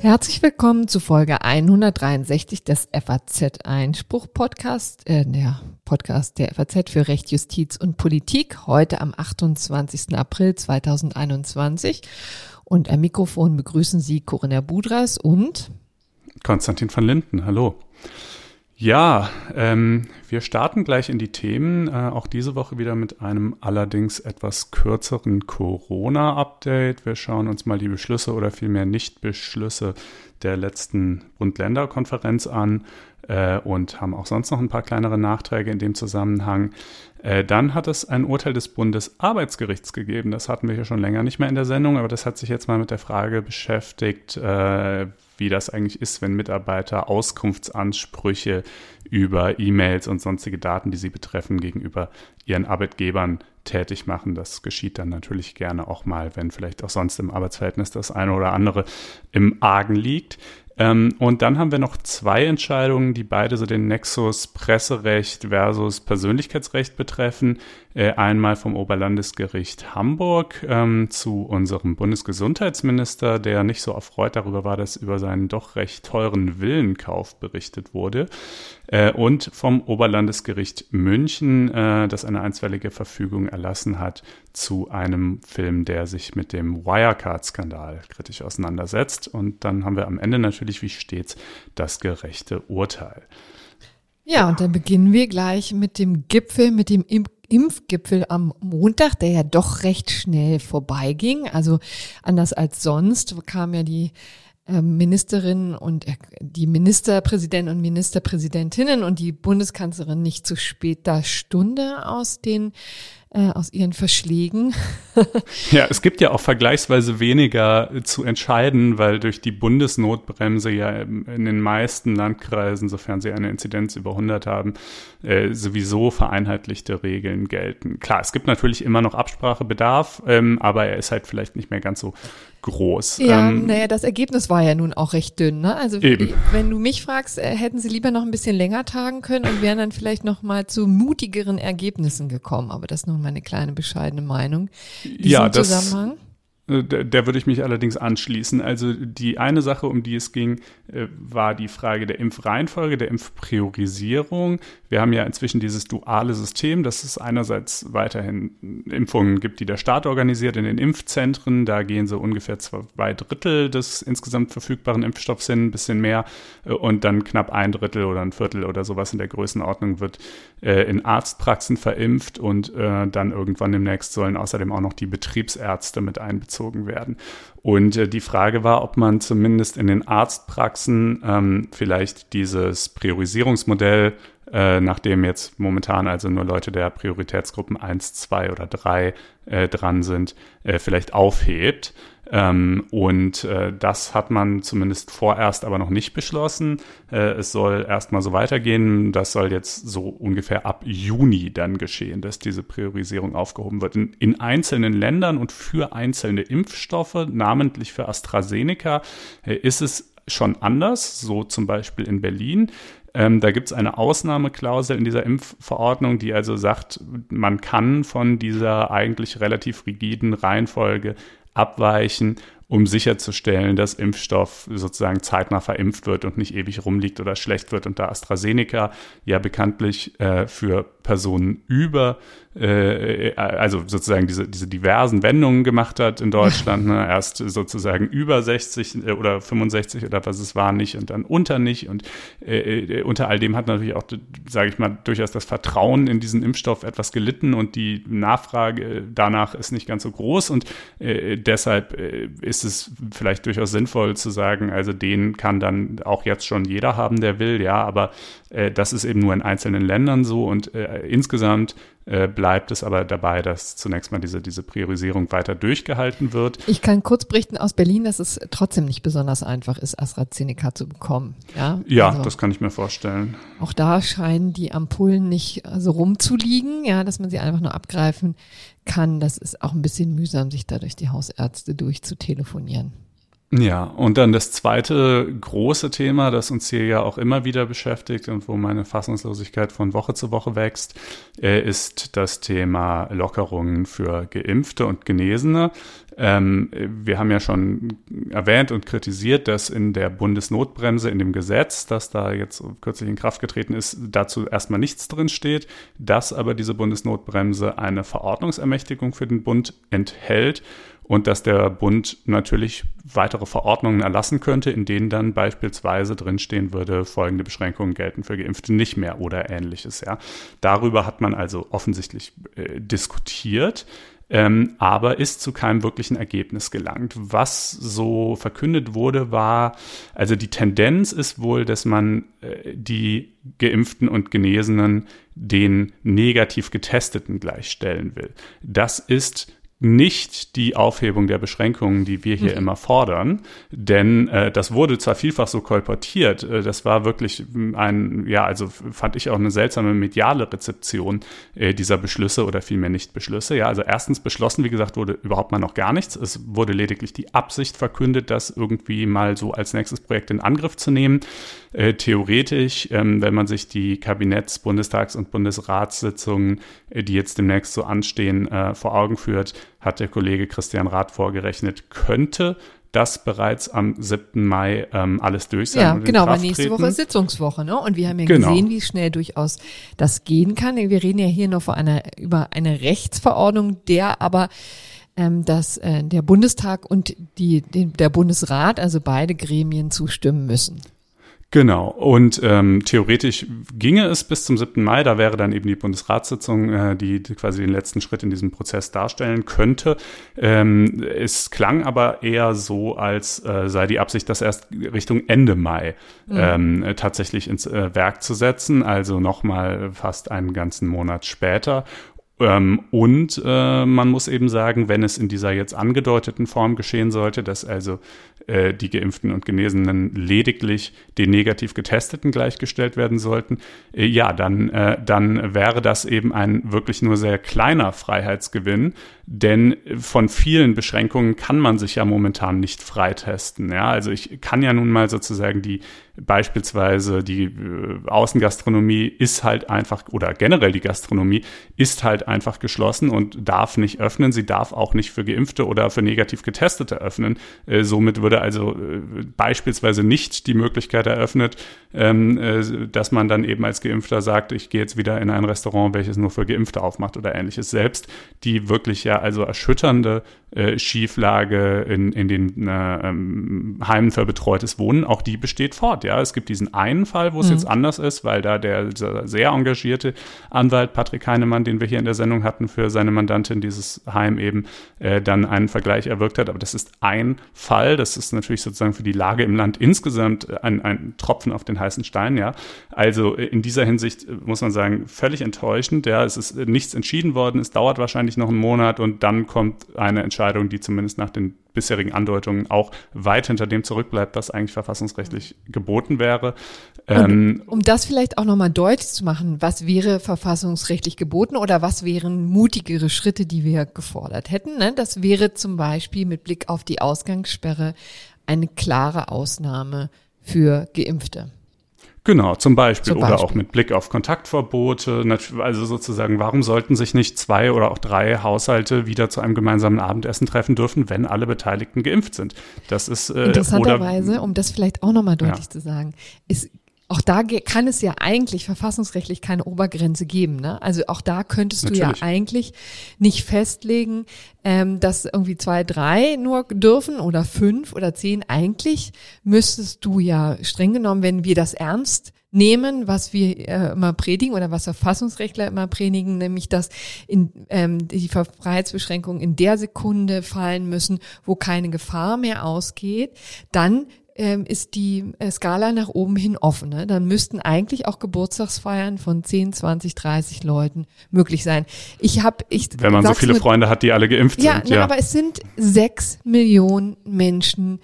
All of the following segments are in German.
Herzlich willkommen zu Folge 163 des FAZ Einspruch Podcast, äh, der Podcast der FAZ für Recht, Justiz und Politik, heute am 28. April 2021. Und am Mikrofon begrüßen Sie Corinna Budras und Konstantin van Linden. Hallo. Ja, ähm, wir starten gleich in die Themen. Äh, auch diese Woche wieder mit einem allerdings etwas kürzeren Corona-Update. Wir schauen uns mal die Beschlüsse oder vielmehr Nicht-Beschlüsse der letzten Bund-Länder-Konferenz an äh, und haben auch sonst noch ein paar kleinere Nachträge in dem Zusammenhang. Äh, dann hat es ein Urteil des Bundesarbeitsgerichts gegeben. Das hatten wir hier schon länger nicht mehr in der Sendung, aber das hat sich jetzt mal mit der Frage beschäftigt, äh, wie das eigentlich ist, wenn Mitarbeiter Auskunftsansprüche über E-Mails und sonstige Daten, die sie betreffen, gegenüber ihren Arbeitgebern tätig machen. Das geschieht dann natürlich gerne auch mal, wenn vielleicht auch sonst im Arbeitsverhältnis das eine oder andere im Argen liegt. Ähm, und dann haben wir noch zwei Entscheidungen, die beide so den Nexus Presserecht versus Persönlichkeitsrecht betreffen. Äh, einmal vom Oberlandesgericht Hamburg ähm, zu unserem Bundesgesundheitsminister, der nicht so erfreut darüber war, dass über seinen doch recht teuren Villenkauf berichtet wurde. Äh, und vom Oberlandesgericht München, äh, das eine einstweilige Verfügung erlassen hat zu einem Film, der sich mit dem Wirecard-Skandal kritisch auseinandersetzt. Und dann haben wir am Ende natürlich wie stets das gerechte Urteil. Ja, und dann beginnen wir gleich mit dem Gipfel, mit dem Impfgipfel am Montag, der ja doch recht schnell vorbeiging. Also anders als sonst kam ja die ähm, Ministerinnen und äh, die Ministerpräsidenten und Ministerpräsidentinnen und die Bundeskanzlerin nicht zu später Stunde aus den äh, aus ihren Verschlägen. ja, es gibt ja auch vergleichsweise weniger zu entscheiden, weil durch die Bundesnotbremse ja in den meisten Landkreisen, sofern sie eine Inzidenz über 100 haben, äh, sowieso vereinheitlichte Regeln gelten. Klar, es gibt natürlich immer noch Absprachebedarf, ähm, aber er ist halt vielleicht nicht mehr ganz so groß. Ja, ähm, naja, das Ergebnis war ja nun auch recht dünn. Ne? Also eben. wenn du mich fragst, äh, hätten sie lieber noch ein bisschen länger tagen können und wären dann vielleicht noch mal zu mutigeren Ergebnissen gekommen. Aber das nun meine kleine bescheidene Meinung. Ja, das, Zusammenhang. Äh, der, würde ich mich allerdings anschließen. Also die eine Sache, um die es ging, äh, war die Frage der Impfreihenfolge, der Impfpriorisierung. Wir haben ja inzwischen dieses duale System, dass es einerseits weiterhin Impfungen gibt, die der Staat organisiert in den Impfzentren. Da gehen so ungefähr zwei Drittel des insgesamt verfügbaren Impfstoffs hin, ein bisschen mehr. Äh, und dann knapp ein Drittel oder ein Viertel oder sowas in der Größenordnung wird in Arztpraxen verimpft und dann irgendwann demnächst sollen außerdem auch noch die Betriebsärzte mit einbezogen einbezogen werden. Und äh, die Frage war, ob man zumindest in den Arztpraxen ähm, vielleicht dieses Priorisierungsmodell, äh, nachdem jetzt momentan also nur Leute der Prioritätsgruppen 1, 2 oder 3 äh, dran sind, äh, vielleicht aufhebt. Ähm, und äh, das hat man zumindest vorerst aber noch nicht beschlossen. Äh, es soll erstmal so weitergehen. Das soll jetzt so ungefähr ab Juni dann geschehen, dass diese Priorisierung aufgehoben wird. In, in einzelnen Ländern und für einzelne Impfstoffe, namentlich für AstraZeneca, äh, ist es schon anders, so zum Beispiel in Berlin. Ähm, da gibt es eine Ausnahmeklausel in dieser Impfverordnung, die also sagt, man kann von dieser eigentlich relativ rigiden Reihenfolge abweichen, um sicherzustellen, dass Impfstoff sozusagen zeitnah verimpft wird und nicht ewig rumliegt oder schlecht wird. Und da AstraZeneca ja bekanntlich äh, für Personen über äh, also sozusagen diese, diese diversen Wendungen gemacht hat in Deutschland. Ne? Erst sozusagen über 60 äh, oder 65 oder was es war nicht und dann unter nicht. Und äh, äh, unter all dem hat natürlich auch, sage ich mal, durchaus das Vertrauen in diesen Impfstoff etwas gelitten und die Nachfrage danach ist nicht ganz so groß. Und äh, deshalb äh, ist es vielleicht durchaus sinnvoll zu sagen, also den kann dann auch jetzt schon jeder haben, der will, ja, aber äh, das ist eben nur in einzelnen Ländern so und äh, insgesamt äh, bleibt es aber dabei, dass zunächst mal diese, diese Priorisierung weiter durchgehalten wird. Ich kann kurz berichten aus Berlin, dass es trotzdem nicht besonders einfach ist, AstraZeneca zu bekommen. Ja, ja also, das kann ich mir vorstellen. Auch da scheinen die Ampullen nicht so rumzuliegen, ja, dass man sie einfach nur abgreifen kann. Das ist auch ein bisschen mühsam, sich da durch die Hausärzte durchzutelefonieren. Ja, und dann das zweite große Thema, das uns hier ja auch immer wieder beschäftigt und wo meine Fassungslosigkeit von Woche zu Woche wächst, äh, ist das Thema Lockerungen für Geimpfte und Genesene. Ähm, wir haben ja schon erwähnt und kritisiert, dass in der Bundesnotbremse, in dem Gesetz, das da jetzt kürzlich in Kraft getreten ist, dazu erstmal nichts drin steht, dass aber diese Bundesnotbremse eine Verordnungsermächtigung für den Bund enthält und dass der Bund natürlich weitere Verordnungen erlassen könnte, in denen dann beispielsweise drinstehen würde, folgende Beschränkungen gelten für Geimpfte nicht mehr oder ähnliches. Ja. Darüber hat man also offensichtlich äh, diskutiert. Ähm, aber ist zu keinem wirklichen Ergebnis gelangt. Was so verkündet wurde, war, also die Tendenz ist wohl, dass man äh, die Geimpften und Genesenen den negativ Getesteten gleichstellen will. Das ist nicht die Aufhebung der Beschränkungen, die wir hier mhm. immer fordern, denn äh, das wurde zwar vielfach so kolportiert, äh, das war wirklich ein, ja, also fand ich auch eine seltsame mediale Rezeption äh, dieser Beschlüsse oder vielmehr nicht Beschlüsse. Ja, also erstens beschlossen, wie gesagt, wurde überhaupt mal noch gar nichts. Es wurde lediglich die Absicht verkündet, das irgendwie mal so als nächstes Projekt in Angriff zu nehmen. Äh, theoretisch, ähm, wenn man sich die Kabinetts-, Bundestags- und Bundesratssitzungen, äh, die jetzt demnächst so anstehen, äh, vor Augen führt, hat der Kollege Christian Rath vorgerechnet, könnte das bereits am 7. Mai ähm, alles durch sein. Ja, genau, weil nächste Woche ist Sitzungswoche, ne? Und wir haben ja genau. gesehen, wie schnell durchaus das gehen kann. Wir reden ja hier noch vor einer, über eine Rechtsverordnung, der aber ähm, dass äh, der Bundestag und die, die, der Bundesrat, also beide Gremien, zustimmen müssen. Genau. Und ähm, theoretisch ginge es bis zum 7. Mai. Da wäre dann eben die Bundesratssitzung, äh, die, quasi den letzten Schritt in diesem Prozess darstellen könnte. Ähm, es klang aber eher so, als äh, sei die Absicht, das erst Richtung Ende Mai mhm. ähm, tatsächlich ins äh, Werk zu setzen. Also nochmal fast einen ganzen Monat später. Ähm, und äh, man muss eben sagen, wenn es in dieser jetzt angedeuteten Form geschehen sollte, dass also äh, die Geimpften und Genesenen lediglich den negativ Getesteten gleichgestellt werden sollten, äh, ja, dann, äh, dann wäre das eben ein wirklich nur sehr kleiner Freiheitsgewinn, denn von vielen Beschränkungen kann man sich ja momentan nicht freitesten. Ja, also ich kann ja nun mal sozusagen die beispielsweise die äh, Außengastronomie ist halt einfach oder generell die Gastronomie ist halt einfach geschlossen und darf nicht öffnen. Sie darf auch nicht für Geimpfte oder für negativ Getestete öffnen. Äh, somit würde also äh, beispielsweise nicht die Möglichkeit eröffnet, ähm, äh, dass man dann eben als Geimpfter sagt, ich gehe jetzt wieder in ein Restaurant, welches nur für Geimpfte aufmacht oder ähnliches. Selbst die wirklich ja also erschütternde äh, Schieflage in, in den äh, ähm, Heimen für betreutes Wohnen, auch die besteht fort. Ja, es gibt diesen einen Fall, wo es mhm. jetzt anders ist, weil da der sehr engagierte Anwalt Patrick Heinemann, den wir hier in der Sendung hatten, für seine Mandantin dieses Heim eben äh, dann einen Vergleich erwirkt hat. Aber das ist ein Fall. Das ist natürlich sozusagen für die Lage im Land insgesamt ein, ein Tropfen auf den heißen Stein. Ja, also äh, in dieser Hinsicht äh, muss man sagen völlig enttäuschend. Ja, es ist nichts entschieden worden. Es dauert wahrscheinlich noch einen Monat und dann kommt eine Entscheidung Entscheidung, die zumindest nach den bisherigen Andeutungen auch weit hinter dem zurückbleibt, was eigentlich verfassungsrechtlich geboten wäre. Ähm, um das vielleicht auch nochmal deutlich zu machen, was wäre verfassungsrechtlich geboten oder was wären mutigere Schritte, die wir gefordert hätten? Ne? Das wäre zum Beispiel mit Blick auf die Ausgangssperre eine klare Ausnahme für Geimpfte. Genau, zum Beispiel. zum Beispiel. Oder auch mit Blick auf Kontaktverbote. Also sozusagen, warum sollten sich nicht zwei oder auch drei Haushalte wieder zu einem gemeinsamen Abendessen treffen dürfen, wenn alle Beteiligten geimpft sind? Das ist äh, interessanterweise, um das vielleicht auch nochmal deutlich ja. zu sagen, ist auch da kann es ja eigentlich verfassungsrechtlich keine Obergrenze geben. Ne? Also auch da könntest Natürlich. du ja eigentlich nicht festlegen, ähm, dass irgendwie zwei, drei nur dürfen oder fünf oder zehn. Eigentlich müsstest du ja streng genommen, wenn wir das ernst nehmen, was wir äh, immer predigen oder was Verfassungsrechtler immer predigen, nämlich dass in, ähm, die Freiheitsbeschränkungen in der Sekunde fallen müssen, wo keine Gefahr mehr ausgeht, dann ähm, ist die äh, Skala nach oben hin offen. Ne? Dann müssten eigentlich auch Geburtstagsfeiern von 10, 20, 30 Leuten möglich sein. Ich habe, ich wenn man so viele mit, Freunde hat, die alle geimpft ja, sind. Na, ja, aber es sind sechs Millionen Menschen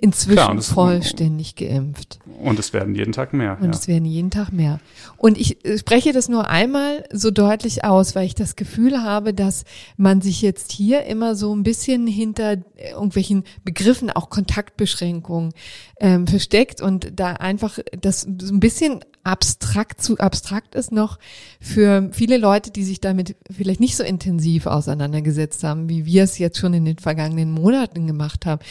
inzwischen Klar, vollständig geimpft. Und es werden jeden Tag mehr. Und ja. es werden jeden Tag mehr. Und ich äh, spreche das nur einmal so deutlich aus, weil ich das Gefühl habe, dass man sich jetzt hier immer so ein bisschen hinter irgendwelchen Begriffen, auch Kontaktbeschränkungen, ähm, versteckt und da einfach das so ein bisschen abstrakt zu abstrakt ist noch für viele Leute, die sich damit vielleicht nicht so intensiv auseinandergesetzt haben, wie wir es jetzt schon in den vergangenen Monaten gemacht haben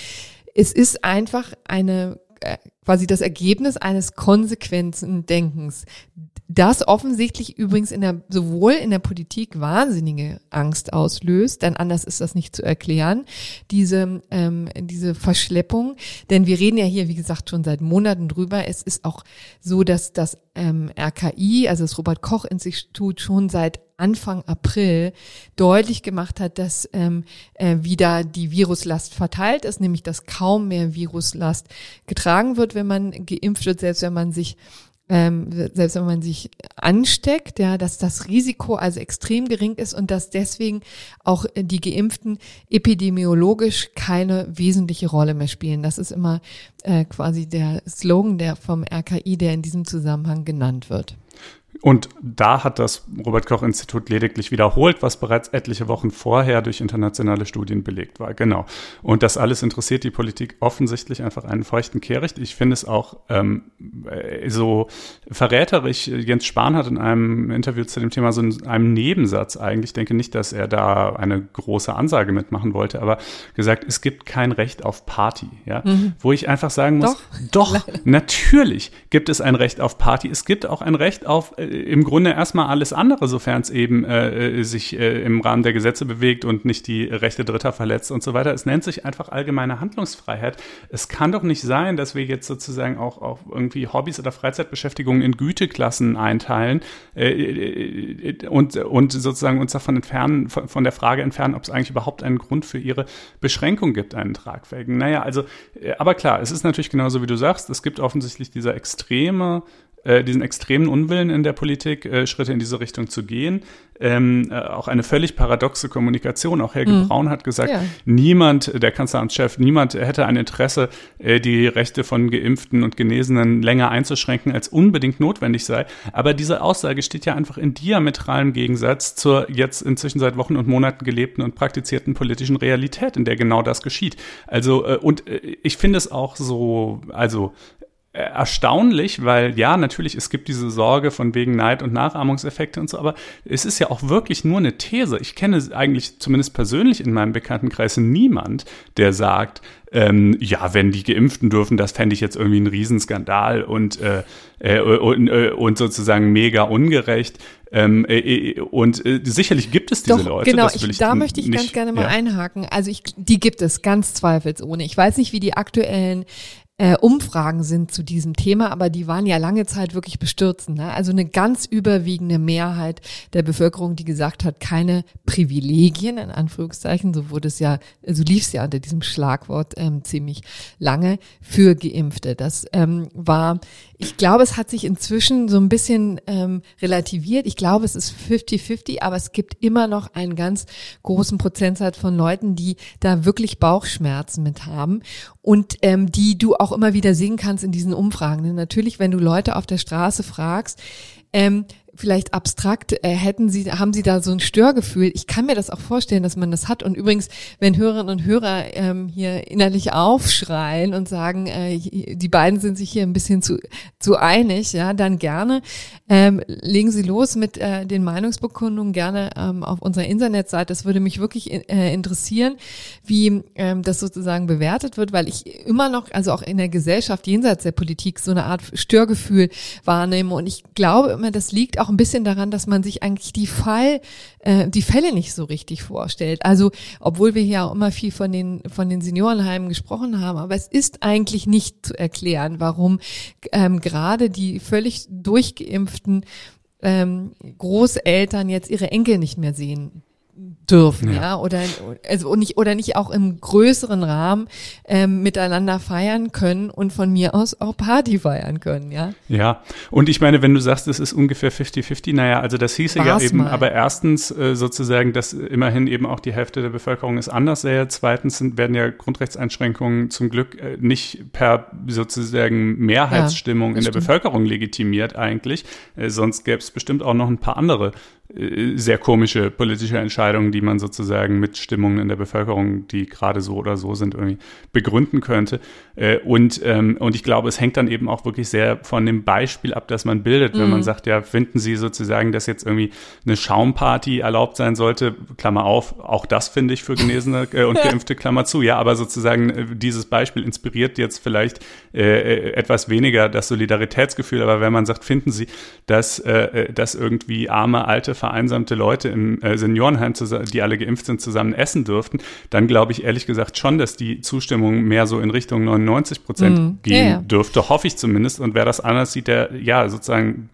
es ist einfach eine äh, quasi das Ergebnis eines konsequenten Denkens. Das offensichtlich übrigens in der, sowohl in der Politik wahnsinnige Angst auslöst, denn anders ist das nicht zu erklären, diese, ähm, diese Verschleppung. Denn wir reden ja hier, wie gesagt, schon seit Monaten drüber. Es ist auch so, dass das ähm, RKI, also das Robert Koch Institut, schon seit Anfang April deutlich gemacht hat, dass ähm, äh, wieder die Viruslast verteilt ist, nämlich dass kaum mehr Viruslast getragen wird, wenn man geimpft wird, selbst wenn man sich ähm, selbst wenn man sich ansteckt, ja, dass das Risiko also extrem gering ist und dass deswegen auch die Geimpften epidemiologisch keine wesentliche Rolle mehr spielen. Das ist immer äh, quasi der Slogan der vom RKI, der in diesem Zusammenhang genannt wird. Und da hat das Robert Koch Institut lediglich wiederholt, was bereits etliche Wochen vorher durch internationale Studien belegt war. Genau. Und das alles interessiert die Politik offensichtlich einfach einen feuchten Kehricht. Ich finde es auch ähm, äh, so verräterisch. Jens Spahn hat in einem Interview zu dem Thema so in einem Nebensatz eigentlich, ich denke nicht, dass er da eine große Ansage mitmachen wollte, aber gesagt, es gibt kein Recht auf Party. Ja? Mhm. Wo ich einfach sagen muss, doch, doch natürlich gibt es ein Recht auf Party. Es gibt auch ein Recht auf äh, im Grunde erstmal alles andere, sofern es eben äh, sich äh, im Rahmen der Gesetze bewegt und nicht die Rechte Dritter verletzt und so weiter. Es nennt sich einfach allgemeine Handlungsfreiheit. Es kann doch nicht sein, dass wir jetzt sozusagen auch, auch irgendwie Hobbys oder Freizeitbeschäftigungen in Güteklassen einteilen äh, äh und, und sozusagen uns davon entfernen, von, der Frage entfernen, ob es eigentlich überhaupt einen Grund für ihre Beschränkung gibt, einen tragfähigen. Naja, also, äh, aber klar, es ist natürlich genauso, wie du sagst, es gibt offensichtlich dieser extreme äh, diesen extremen Unwillen in der Politik, äh, Schritte in diese Richtung zu gehen. Ähm, äh, auch eine völlig paradoxe Kommunikation. Auch Helge mhm. Braun hat gesagt, ja. niemand, der Kanzleramtschef, niemand hätte ein Interesse, äh, die Rechte von Geimpften und Genesenen länger einzuschränken, als unbedingt notwendig sei. Aber diese Aussage steht ja einfach in diametralem Gegensatz zur jetzt inzwischen seit Wochen und Monaten gelebten und praktizierten politischen Realität, in der genau das geschieht. Also, äh, und äh, ich finde es auch so, also äh, erstaunlich, weil ja, natürlich, es gibt diese Sorge von wegen Neid- und Nachahmungseffekte und so, aber es ist ja auch wirklich nur eine These. Ich kenne eigentlich zumindest persönlich in meinem Bekanntenkreis niemand, der sagt, ähm, ja, wenn die Geimpften dürfen, das fände ich jetzt irgendwie ein Riesenskandal und, äh, äh, und, äh, und sozusagen mega ungerecht. Ähm, äh, äh und äh, sicherlich gibt es diese Doch, Leute. Genau, ich, da möchte ich nicht, ganz gerne mal ja. einhaken. Also ich, die gibt es ganz zweifelsohne. Ich weiß nicht, wie die aktuellen äh, Umfragen sind zu diesem Thema, aber die waren ja lange Zeit wirklich bestürzend. Ne? Also eine ganz überwiegende Mehrheit der Bevölkerung, die gesagt hat, keine Privilegien, in Anführungszeichen, so wurde es ja, so lief es ja unter diesem Schlagwort ähm, ziemlich lange, für Geimpfte. Das ähm, war, ich glaube, es hat sich inzwischen so ein bisschen ähm, relativiert. Ich glaube, es ist 50-50, aber es gibt immer noch einen ganz großen Prozentsatz von Leuten, die da wirklich Bauchschmerzen mit haben und ähm, die du auch immer wieder sehen kannst in diesen Umfragen. Natürlich, wenn du Leute auf der Straße fragst, ähm, vielleicht abstrakt, äh, hätten Sie, haben Sie da so ein Störgefühl? Ich kann mir das auch vorstellen, dass man das hat. Und übrigens, wenn Hörerinnen und Hörer ähm, hier innerlich aufschreien und sagen, äh, die beiden sind sich hier ein bisschen zu, zu einig, ja, dann gerne ähm, legen Sie los mit äh, den Meinungsbekundungen gerne ähm, auf unserer Internetseite. Das würde mich wirklich äh, interessieren, wie ähm, das sozusagen bewertet wird, weil ich immer noch, also auch in der Gesellschaft jenseits der Politik, so eine Art Störgefühl wahrnehme. Und ich glaube immer, das liegt auch ein bisschen daran, dass man sich eigentlich die Fall, äh, die Fälle nicht so richtig vorstellt. Also, obwohl wir hier auch immer viel von den, von den Seniorenheimen gesprochen haben, aber es ist eigentlich nicht zu erklären, warum ähm, gerade die völlig durchgeimpften ähm, Großeltern jetzt ihre Enkel nicht mehr sehen dürfen, ja, ja? oder also nicht oder nicht auch im größeren Rahmen ähm, miteinander feiern können und von mir aus auch Party feiern können, ja. Ja, und ich meine, wenn du sagst, es ist ungefähr 50-50, naja, also das hieße War's ja eben, mal. aber erstens äh, sozusagen, dass immerhin eben auch die Hälfte der Bevölkerung es anders sähe. Zweitens sind, werden ja Grundrechtseinschränkungen zum Glück äh, nicht per sozusagen Mehrheitsstimmung ja, in der stimmt. Bevölkerung legitimiert eigentlich. Äh, sonst gäbe es bestimmt auch noch ein paar andere sehr komische politische Entscheidungen, die man sozusagen mit Stimmungen in der Bevölkerung, die gerade so oder so sind, irgendwie begründen könnte. Äh, und, ähm, und ich glaube, es hängt dann eben auch wirklich sehr von dem Beispiel ab, das man bildet. Wenn mhm. man sagt, ja, finden Sie sozusagen, dass jetzt irgendwie eine Schaumparty erlaubt sein sollte, Klammer auf, auch das finde ich für Genesene äh, und Geimpfte, Klammer zu. Ja, aber sozusagen dieses Beispiel inspiriert jetzt vielleicht äh, etwas weniger das Solidaritätsgefühl. Aber wenn man sagt, finden Sie, dass, äh, dass irgendwie arme, alte vereinsamte Leute im äh, Seniorenheim, die alle geimpft sind, zusammen essen dürften, dann glaube ich ehrlich gesagt schon, dass die Zustimmung mehr so in Richtung 99 Prozent mm, gehen ja, ja. dürfte, hoffe ich zumindest. Und wer das anders sieht, der, ja, sozusagen,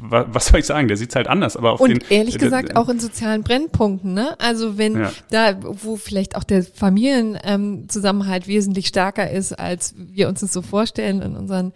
was soll ich sagen, der sieht es halt anders. Aber auf Und den, ehrlich gesagt äh, auch in sozialen Brennpunkten, ne? Also wenn ja. da, wo vielleicht auch der Familienzusammenhalt ähm, wesentlich stärker ist, als wir uns das so vorstellen in unseren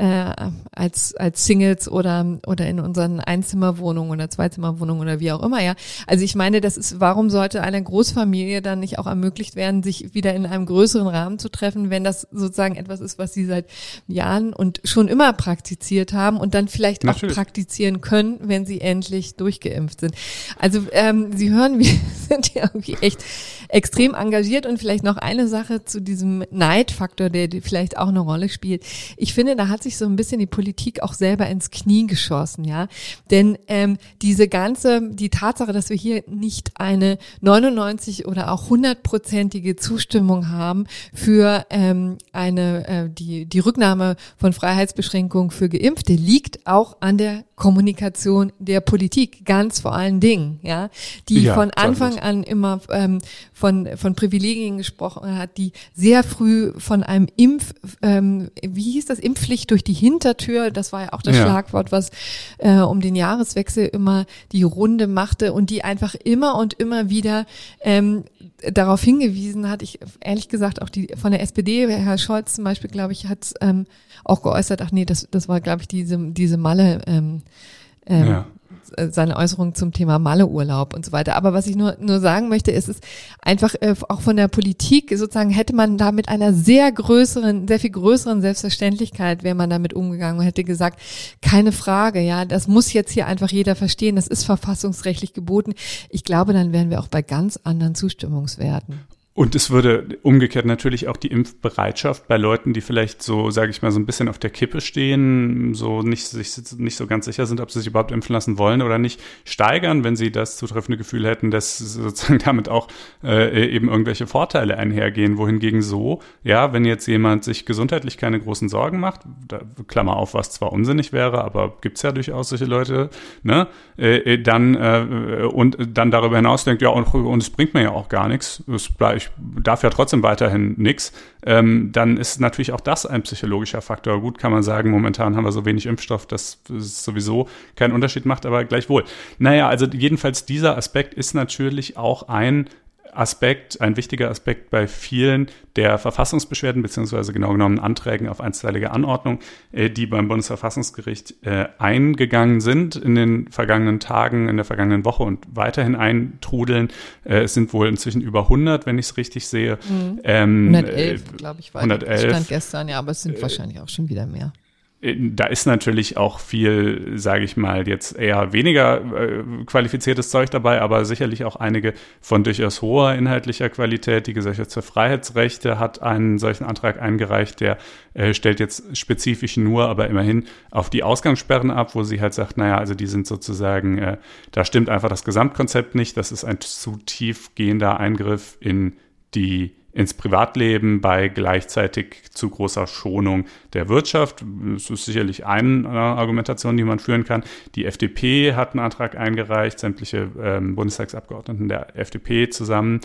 äh, als als Singles oder oder in unseren Einzimmerwohnungen oder Zweizimmerwohnungen oder wie auch immer, ja. Also ich meine, das ist, warum sollte einer Großfamilie dann nicht auch ermöglicht werden, sich wieder in einem größeren Rahmen zu treffen, wenn das sozusagen etwas ist, was sie seit Jahren und schon immer praktiziert haben und dann vielleicht Natürlich. auch praktizieren können, wenn sie endlich durchgeimpft sind. Also ähm, Sie hören, wir sind ja irgendwie echt extrem engagiert und vielleicht noch eine Sache zu diesem Neidfaktor, der vielleicht auch eine Rolle spielt. Ich finde, da hat sich so ein bisschen die Politik auch selber ins Knie geschossen, ja. Denn ähm, diese ganze, die Tatsache, dass wir hier nicht eine 99 oder auch hundertprozentige Zustimmung haben für ähm, eine äh, die die Rücknahme von Freiheitsbeschränkungen für Geimpfte, liegt auch an der Kommunikation der Politik, ganz vor allen Dingen, ja, die ja, von Anfang an immer ähm, von, von Privilegien gesprochen hat, die sehr früh von einem Impf, ähm, wie hieß das, Impfpflicht durch die Hintertür, das war ja auch das ja. Schlagwort, was äh, um den Jahreswechsel immer die Runde machte und die einfach immer und immer wieder ähm, darauf hingewiesen hat, ich ehrlich gesagt auch die von der SPD, Herr Scholz zum Beispiel, glaube ich, hat ähm, auch geäußert, ach nee, das, das war, glaube ich, diese, diese Malle ähm, ähm, ja. Äh, seine Äußerungen zum Thema Malleurlaub und so weiter. Aber was ich nur, nur sagen möchte, ist es einfach äh, auch von der Politik sozusagen hätte man da mit einer sehr größeren, sehr viel größeren Selbstverständlichkeit wäre man damit umgegangen und hätte gesagt, keine Frage, ja, das muss jetzt hier einfach jeder verstehen, das ist verfassungsrechtlich geboten. Ich glaube, dann wären wir auch bei ganz anderen Zustimmungswerten. Und es würde umgekehrt natürlich auch die Impfbereitschaft bei Leuten, die vielleicht so, sage ich mal, so ein bisschen auf der Kippe stehen, so nicht, sich nicht so ganz sicher sind, ob sie sich überhaupt impfen lassen wollen oder nicht, steigern, wenn sie das zutreffende Gefühl hätten, dass sozusagen damit auch äh, eben irgendwelche Vorteile einhergehen. Wohingegen so, ja, wenn jetzt jemand sich gesundheitlich keine großen Sorgen macht, da, Klammer auf, was zwar unsinnig wäre, aber gibt's ja durchaus solche Leute, ne, äh, äh dann äh, und dann darüber hinaus denkt, ja, und, und es bringt mir ja auch gar nichts, es bleibt ich darf ja trotzdem weiterhin nichts, ähm, dann ist natürlich auch das ein psychologischer Faktor. Gut kann man sagen, momentan haben wir so wenig Impfstoff, dass es sowieso keinen Unterschied macht, aber gleichwohl. Naja, also jedenfalls dieser Aspekt ist natürlich auch ein Aspekt, ein wichtiger Aspekt bei vielen der Verfassungsbeschwerden beziehungsweise genau genommen Anträgen auf einstweilige Anordnung, äh, die beim Bundesverfassungsgericht äh, eingegangen sind in den vergangenen Tagen, in der vergangenen Woche und weiterhin eintrudeln. Äh, es sind wohl inzwischen über 100, wenn ich es richtig sehe. Mhm. Ähm, 111, glaube ich, war 111. Stand gestern, ja, aber es sind wahrscheinlich auch schon wieder mehr. Da ist natürlich auch viel, sage ich mal, jetzt eher weniger äh, qualifiziertes Zeug dabei, aber sicherlich auch einige von durchaus hoher inhaltlicher Qualität. Die Gesellschaft für Freiheitsrechte hat einen solchen Antrag eingereicht, der äh, stellt jetzt spezifisch nur, aber immerhin auf die Ausgangssperren ab, wo sie halt sagt, naja, also die sind sozusagen, äh, da stimmt einfach das Gesamtkonzept nicht, das ist ein zu tiefgehender Eingriff in die ins Privatleben bei gleichzeitig zu großer Schonung der Wirtschaft. Das ist sicherlich eine Argumentation, die man führen kann. Die FDP hat einen Antrag eingereicht, sämtliche ähm, Bundestagsabgeordneten der FDP zusammen,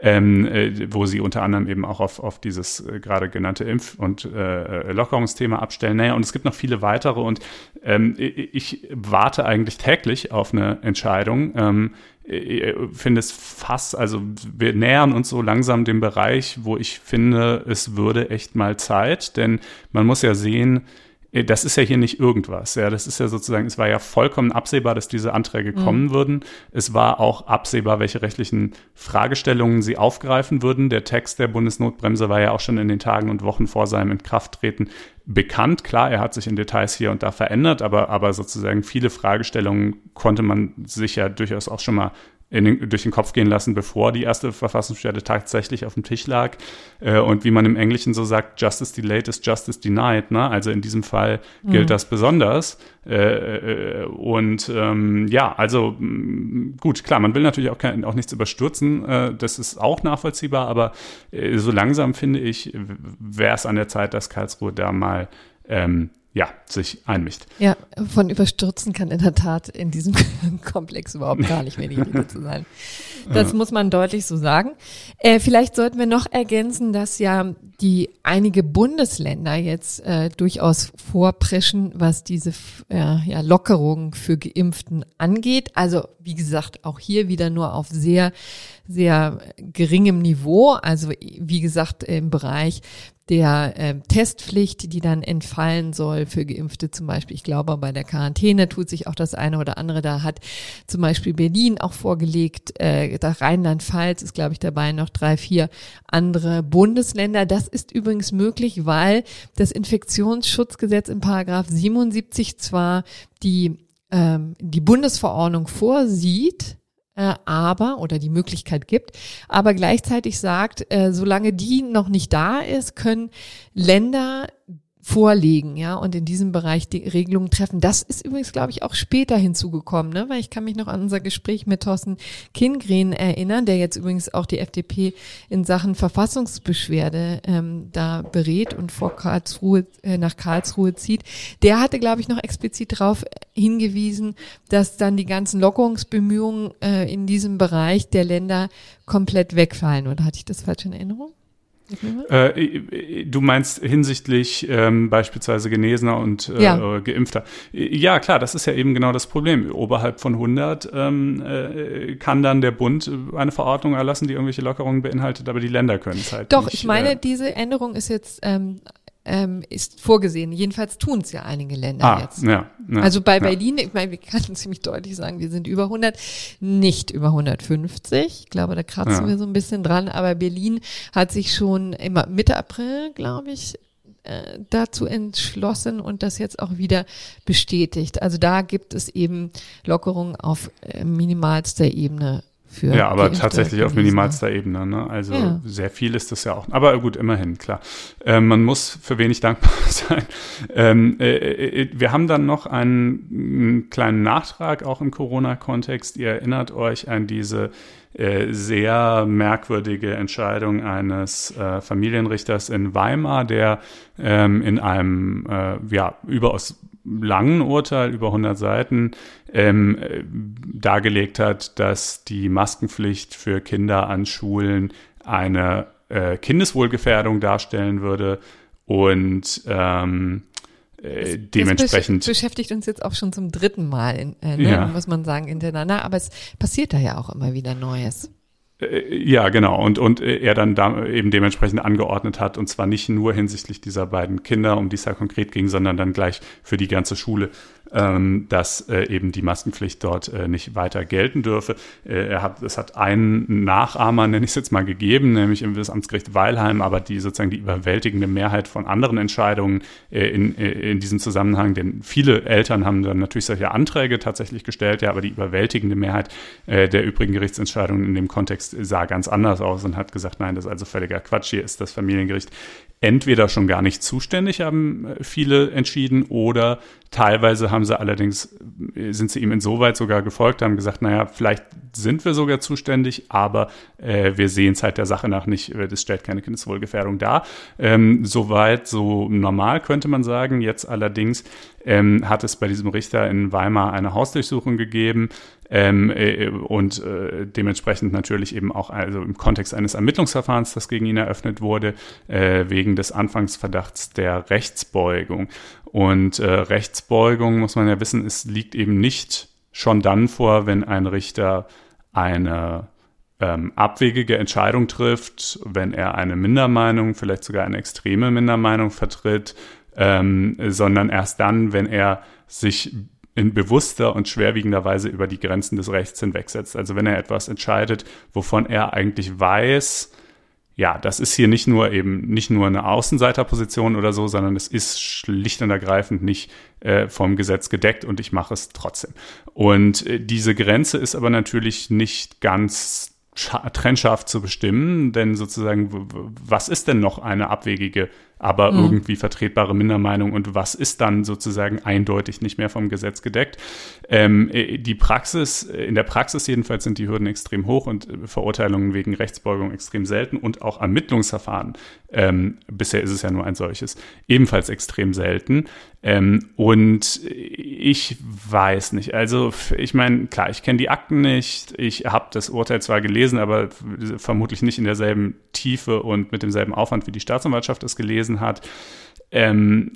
ähm, äh, wo sie unter anderem eben auch auf, auf dieses äh, gerade genannte Impf- und äh, Lockerungsthema abstellen. Naja, und es gibt noch viele weitere und ähm, ich warte eigentlich täglich auf eine Entscheidung. Ähm, äh, finde es fast, also wir nähern uns so langsam dem Bereich, wo ich finde, es würde echt mal Zeit, denn man muss ja sehen, äh, das ist ja hier nicht irgendwas. Ja, das ist ja sozusagen, es war ja vollkommen absehbar, dass diese Anträge mhm. kommen würden. Es war auch absehbar, welche rechtlichen Fragestellungen sie aufgreifen würden. Der Text der Bundesnotbremse war ja auch schon in den Tagen und Wochen vor seinem Inkrafttreten bekannt. Klar, er hat sich in Details hier und da verändert, aber, aber sozusagen viele Fragestellungen konnte man sich ja durchaus auch schon mal den, durch den Kopf gehen lassen, bevor die erste Verfassungsbeschwerde tatsächlich auf dem Tisch lag. Äh, und wie man im Englischen so sagt, Justice delayed is justice denied. Ne? Also in diesem Fall gilt mhm. das besonders. Äh, äh, und ähm, ja, also mm, gut, klar, man will natürlich auch, kein, auch nichts überstürzen. Äh, das ist auch nachvollziehbar, aber äh, so langsam finde ich, wäre es an der Zeit, dass Karlsruhe da mal ähm, ja, sich einmischt. Ja, von überstürzen kann in der Tat in diesem Komplex überhaupt gar nicht mehr die Rede zu sein. Das ja. muss man deutlich so sagen. Äh, vielleicht sollten wir noch ergänzen, dass ja die einige Bundesländer jetzt äh, durchaus vorpreschen, was diese äh, ja, Lockerungen für Geimpften angeht. Also wie gesagt, auch hier wieder nur auf sehr, sehr geringem Niveau. Also wie gesagt, im Bereich der äh, Testpflicht, die dann entfallen soll für Geimpfte zum Beispiel. Ich glaube, bei der Quarantäne tut sich auch das eine oder andere. Da hat zum Beispiel Berlin auch vorgelegt, äh, Rheinland-Pfalz ist, glaube ich, dabei noch drei, vier andere Bundesländer. Das ist übrigens möglich, weil das Infektionsschutzgesetz in Paragraph 77 zwar die ähm, die Bundesverordnung vorsieht, äh, aber oder die Möglichkeit gibt, aber gleichzeitig sagt, äh, solange die noch nicht da ist, können Länder vorlegen, ja, und in diesem Bereich die Regelungen treffen. Das ist übrigens, glaube ich, auch später hinzugekommen, ne? weil ich kann mich noch an unser Gespräch mit Thorsten Kingren erinnern, der jetzt übrigens auch die FDP in Sachen Verfassungsbeschwerde ähm, da berät und vor Karlsruhe, äh, nach Karlsruhe zieht. Der hatte, glaube ich, noch explizit darauf hingewiesen, dass dann die ganzen Lockerungsbemühungen äh, in diesem Bereich der Länder komplett wegfallen. Oder hatte ich das falsch in Erinnerung? Äh, du meinst hinsichtlich ähm, beispielsweise Genesener und äh, ja. Geimpfter. Ja, klar, das ist ja eben genau das Problem. Oberhalb von 100 ähm, äh, kann dann der Bund eine Verordnung erlassen, die irgendwelche Lockerungen beinhaltet, aber die Länder können es halt Doch, nicht. ich meine, äh, diese Änderung ist jetzt ähm, ähm, ist vorgesehen. Jedenfalls tun es ja einige Länder ah, jetzt. Ja, ja, also bei ja. Berlin, ich meine, wir können ziemlich deutlich sagen, wir sind über 100, nicht über 150. Ich glaube, da kratzen wir so ein bisschen dran. Aber Berlin hat sich schon immer Mitte April, glaube ich, äh, dazu entschlossen und das jetzt auch wieder bestätigt. Also da gibt es eben Lockerungen auf äh, minimalster Ebene für ja, aber tatsächlich auf minimalster Ebene. Ne? Also ja. sehr viel ist das ja auch. Aber gut, immerhin, klar. Ähm, man muss für wenig dankbar sein. Ähm, äh, äh, wir haben dann noch einen, einen kleinen Nachtrag auch im Corona-Kontext. Ihr erinnert euch an diese äh, sehr merkwürdige Entscheidung eines äh, Familienrichters in Weimar, der ähm, in einem äh, ja, überaus langen Urteil über 100 Seiten ähm, äh, dargelegt hat, dass die Maskenpflicht für Kinder an Schulen eine äh, Kindeswohlgefährdung darstellen würde und ähm, äh, dementsprechend. Das beschäftigt uns jetzt auch schon zum dritten Mal, in, äh, ne, ja. muss man sagen, hintereinander. Aber es passiert da ja auch immer wieder Neues. Äh, ja, genau. Und, und äh, er dann da eben dementsprechend angeordnet hat. Und zwar nicht nur hinsichtlich dieser beiden Kinder, um die es ja konkret ging, sondern dann gleich für die ganze Schule ähm, dass äh, eben die Maskenpflicht dort äh, nicht weiter gelten dürfe. Äh, er hat, es hat einen Nachahmer, nenne ich es jetzt mal, gegeben, nämlich im Amtsgericht Weilheim, aber die sozusagen die überwältigende Mehrheit von anderen Entscheidungen äh, in, äh, in diesem Zusammenhang, denn viele Eltern haben dann natürlich solche Anträge tatsächlich gestellt, ja, aber die überwältigende Mehrheit äh, der übrigen Gerichtsentscheidungen in dem Kontext sah ganz anders aus und hat gesagt, nein, das ist also völliger Quatsch, hier ist das Familiengericht entweder schon gar nicht zuständig, haben äh, viele entschieden, oder teilweise haben sie allerdings, äh, sind sie ihm insoweit sogar gefolgt, haben gesagt, naja, vielleicht sind wir sogar zuständig, aber äh, wir sehen es halt der Sache nach nicht, äh, das stellt keine Kindeswohlgefährdung dar. Ähm, soweit so normal könnte man sagen. Jetzt allerdings ähm, hat es bei diesem Richter in Weimar eine Hausdurchsuchung gegeben ähm, äh, und äh, dementsprechend natürlich eben auch also im Kontext eines Ermittlungsverfahrens, das gegen ihn eröffnet wurde, äh, wegen des Anfangsverdachts der Rechtsbeugung. Und äh, Rechtsbeugung, muss man ja wissen, es liegt eben nicht schon dann vor, wenn ein Richter eine ähm, abwegige Entscheidung trifft, wenn er eine Mindermeinung, vielleicht sogar eine extreme Mindermeinung vertritt, ähm, sondern erst dann, wenn er sich in bewusster und schwerwiegender Weise über die Grenzen des Rechts hinwegsetzt. Also wenn er etwas entscheidet, wovon er eigentlich weiß, ja, das ist hier nicht nur eben nicht nur eine Außenseiterposition oder so, sondern es ist schlicht und ergreifend nicht äh, vom Gesetz gedeckt und ich mache es trotzdem. Und äh, diese Grenze ist aber natürlich nicht ganz trennscharf zu bestimmen, denn sozusagen, was ist denn noch eine abwegige aber mhm. irgendwie vertretbare Mindermeinung und was ist dann sozusagen eindeutig nicht mehr vom Gesetz gedeckt. Ähm, äh, die Praxis, äh, in der Praxis jedenfalls sind die Hürden extrem hoch und äh, Verurteilungen wegen Rechtsbeugung extrem selten und auch Ermittlungsverfahren, ähm, bisher ist es ja nur ein solches, ebenfalls extrem selten. Ähm, und ich weiß nicht, also ich meine, klar, ich kenne die Akten nicht, ich habe das Urteil zwar gelesen, aber vermutlich nicht in derselben Tiefe und mit demselben Aufwand wie die Staatsanwaltschaft es gelesen gelesen hat. Ähm,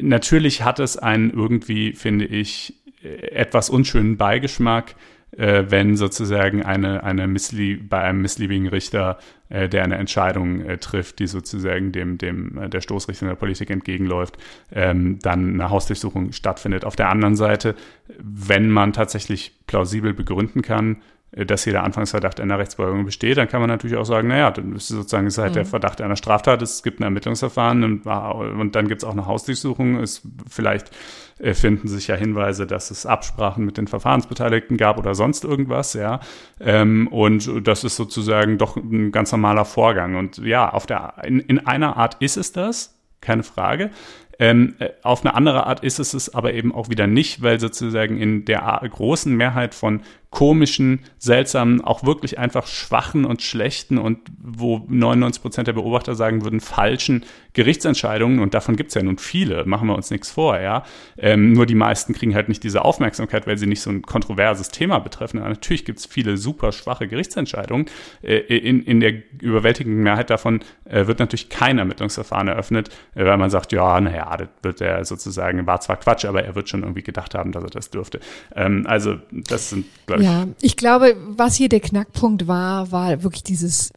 natürlich hat es einen irgendwie, finde ich, etwas unschönen Beigeschmack, äh, wenn sozusagen eine, eine Misslie bei einem missliebigen Richter, äh, der eine Entscheidung äh, trifft, die sozusagen dem, dem äh, der Stoßrichtung der Politik entgegenläuft, ähm, dann eine Hausdurchsuchung stattfindet. Auf der anderen Seite, wenn man tatsächlich plausibel begründen kann, dass hier der Anfangsverdacht einer Rechtsbeugung besteht, dann kann man natürlich auch sagen, naja, dann ist sozusagen ist halt mhm. der Verdacht einer Straftat, es gibt ein Ermittlungsverfahren und, und dann gibt es auch eine Hausdurchsuchung. Es, vielleicht äh, finden sich ja Hinweise, dass es Absprachen mit den Verfahrensbeteiligten gab oder sonst irgendwas, ja. Ähm, und das ist sozusagen doch ein ganz normaler Vorgang. Und ja, auf der, in, in einer Art ist es das, keine Frage. Ähm, äh, auf eine andere Art ist es es aber eben auch wieder nicht, weil sozusagen in der großen Mehrheit von komischen, seltsamen, auch wirklich einfach schwachen und schlechten und wo 99 Prozent der Beobachter sagen würden, falschen Gerichtsentscheidungen, und davon gibt es ja nun viele, machen wir uns nichts vor, ja. Ähm, nur die meisten kriegen halt nicht diese Aufmerksamkeit, weil sie nicht so ein kontroverses Thema betreffen. Aber natürlich gibt es viele super schwache Gerichtsentscheidungen. Äh, in, in der überwältigenden Mehrheit davon äh, wird natürlich kein Ermittlungsverfahren eröffnet, äh, weil man sagt, ja, naja, das wird er sozusagen, war zwar Quatsch, aber er wird schon irgendwie gedacht haben, dass er das dürfte. Ähm, also das sind, glaube ich, ja, ich glaube, was hier der Knackpunkt war, war wirklich dieses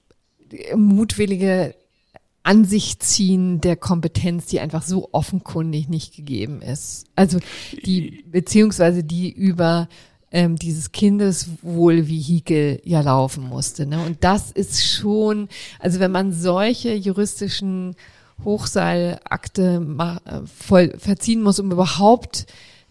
mutwillige an sich ziehen der Kompetenz, die einfach so offenkundig nicht gegeben ist. Also die, beziehungsweise die über ähm, dieses Kindeswohlvehikel ja laufen musste. Ne? Und das ist schon, also wenn man solche juristischen Hochseilakte äh, voll verziehen muss, um überhaupt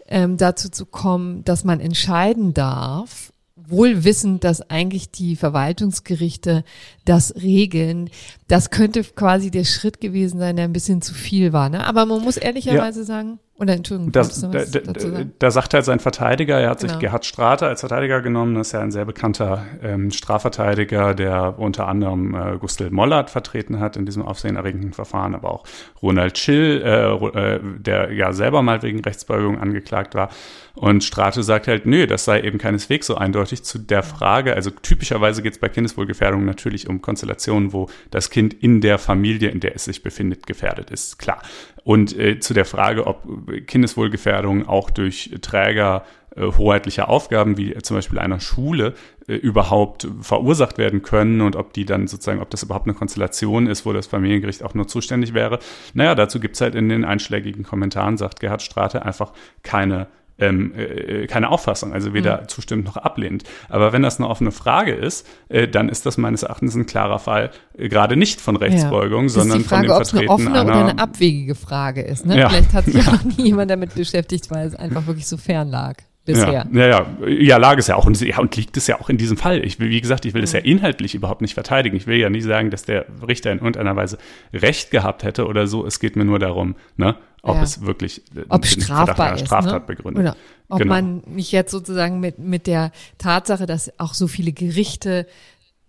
ähm, dazu zu kommen, dass man entscheiden darf, wohl wissend, dass eigentlich die Verwaltungsgerichte das regeln. Das könnte quasi der Schritt gewesen sein, der ein bisschen zu viel war. Ne? Aber man muss ehrlicherweise ja. sagen, oder Entschuldigung, das, da, da, da, sagt halt sein Verteidiger, er hat genau. sich Gerhard Strate als Verteidiger genommen, das ist ja ein sehr bekannter ähm, Strafverteidiger, der unter anderem äh, Gustl Mollert vertreten hat in diesem aufsehenerregenden Verfahren, aber auch Ronald Schill, äh, äh, der ja selber mal wegen Rechtsbeugung angeklagt war. Und Strate sagt halt, nö, das sei eben keineswegs so eindeutig zu der Frage. Also typischerweise geht es bei Kindeswohlgefährdung natürlich um Konstellationen, wo das Kind in der Familie, in der es sich befindet, gefährdet ist. Klar. Und äh, zu der Frage, ob Kindeswohlgefährdung auch durch Träger äh, hoheitlicher Aufgaben wie zum Beispiel einer Schule äh, überhaupt verursacht werden können und ob die dann sozusagen, ob das überhaupt eine Konstellation ist, wo das Familiengericht auch nur zuständig wäre. Naja, dazu gibt's halt in den einschlägigen Kommentaren, sagt Gerhard Strate, einfach keine ähm, äh, keine Auffassung, also weder mhm. zustimmt noch ablehnt. Aber wenn das eine offene Frage ist, äh, dann ist das meines Erachtens ein klarer Fall, äh, gerade nicht von Rechtsbeugung, ja. sondern Frage, von dem Vertreten ob es eine offene einer, oder eine abwegige Frage ist. Ne? Ja. Vielleicht hat sich ja. auch nie jemand damit beschäftigt, weil es einfach wirklich so fern lag bisher. Ja, ja, ja, ja lag es ja auch und, ja, und liegt es ja auch in diesem Fall. Ich will, wie gesagt, ich will es ja inhaltlich überhaupt nicht verteidigen. Ich will ja nicht sagen, dass der Richter in irgendeiner Weise Recht gehabt hätte oder so. Es geht mir nur darum, ne, ob ja. es wirklich ob strafbar ist, Straftat ne? begründet. Oder ob genau. man nicht jetzt sozusagen mit, mit der Tatsache, dass auch so viele Gerichte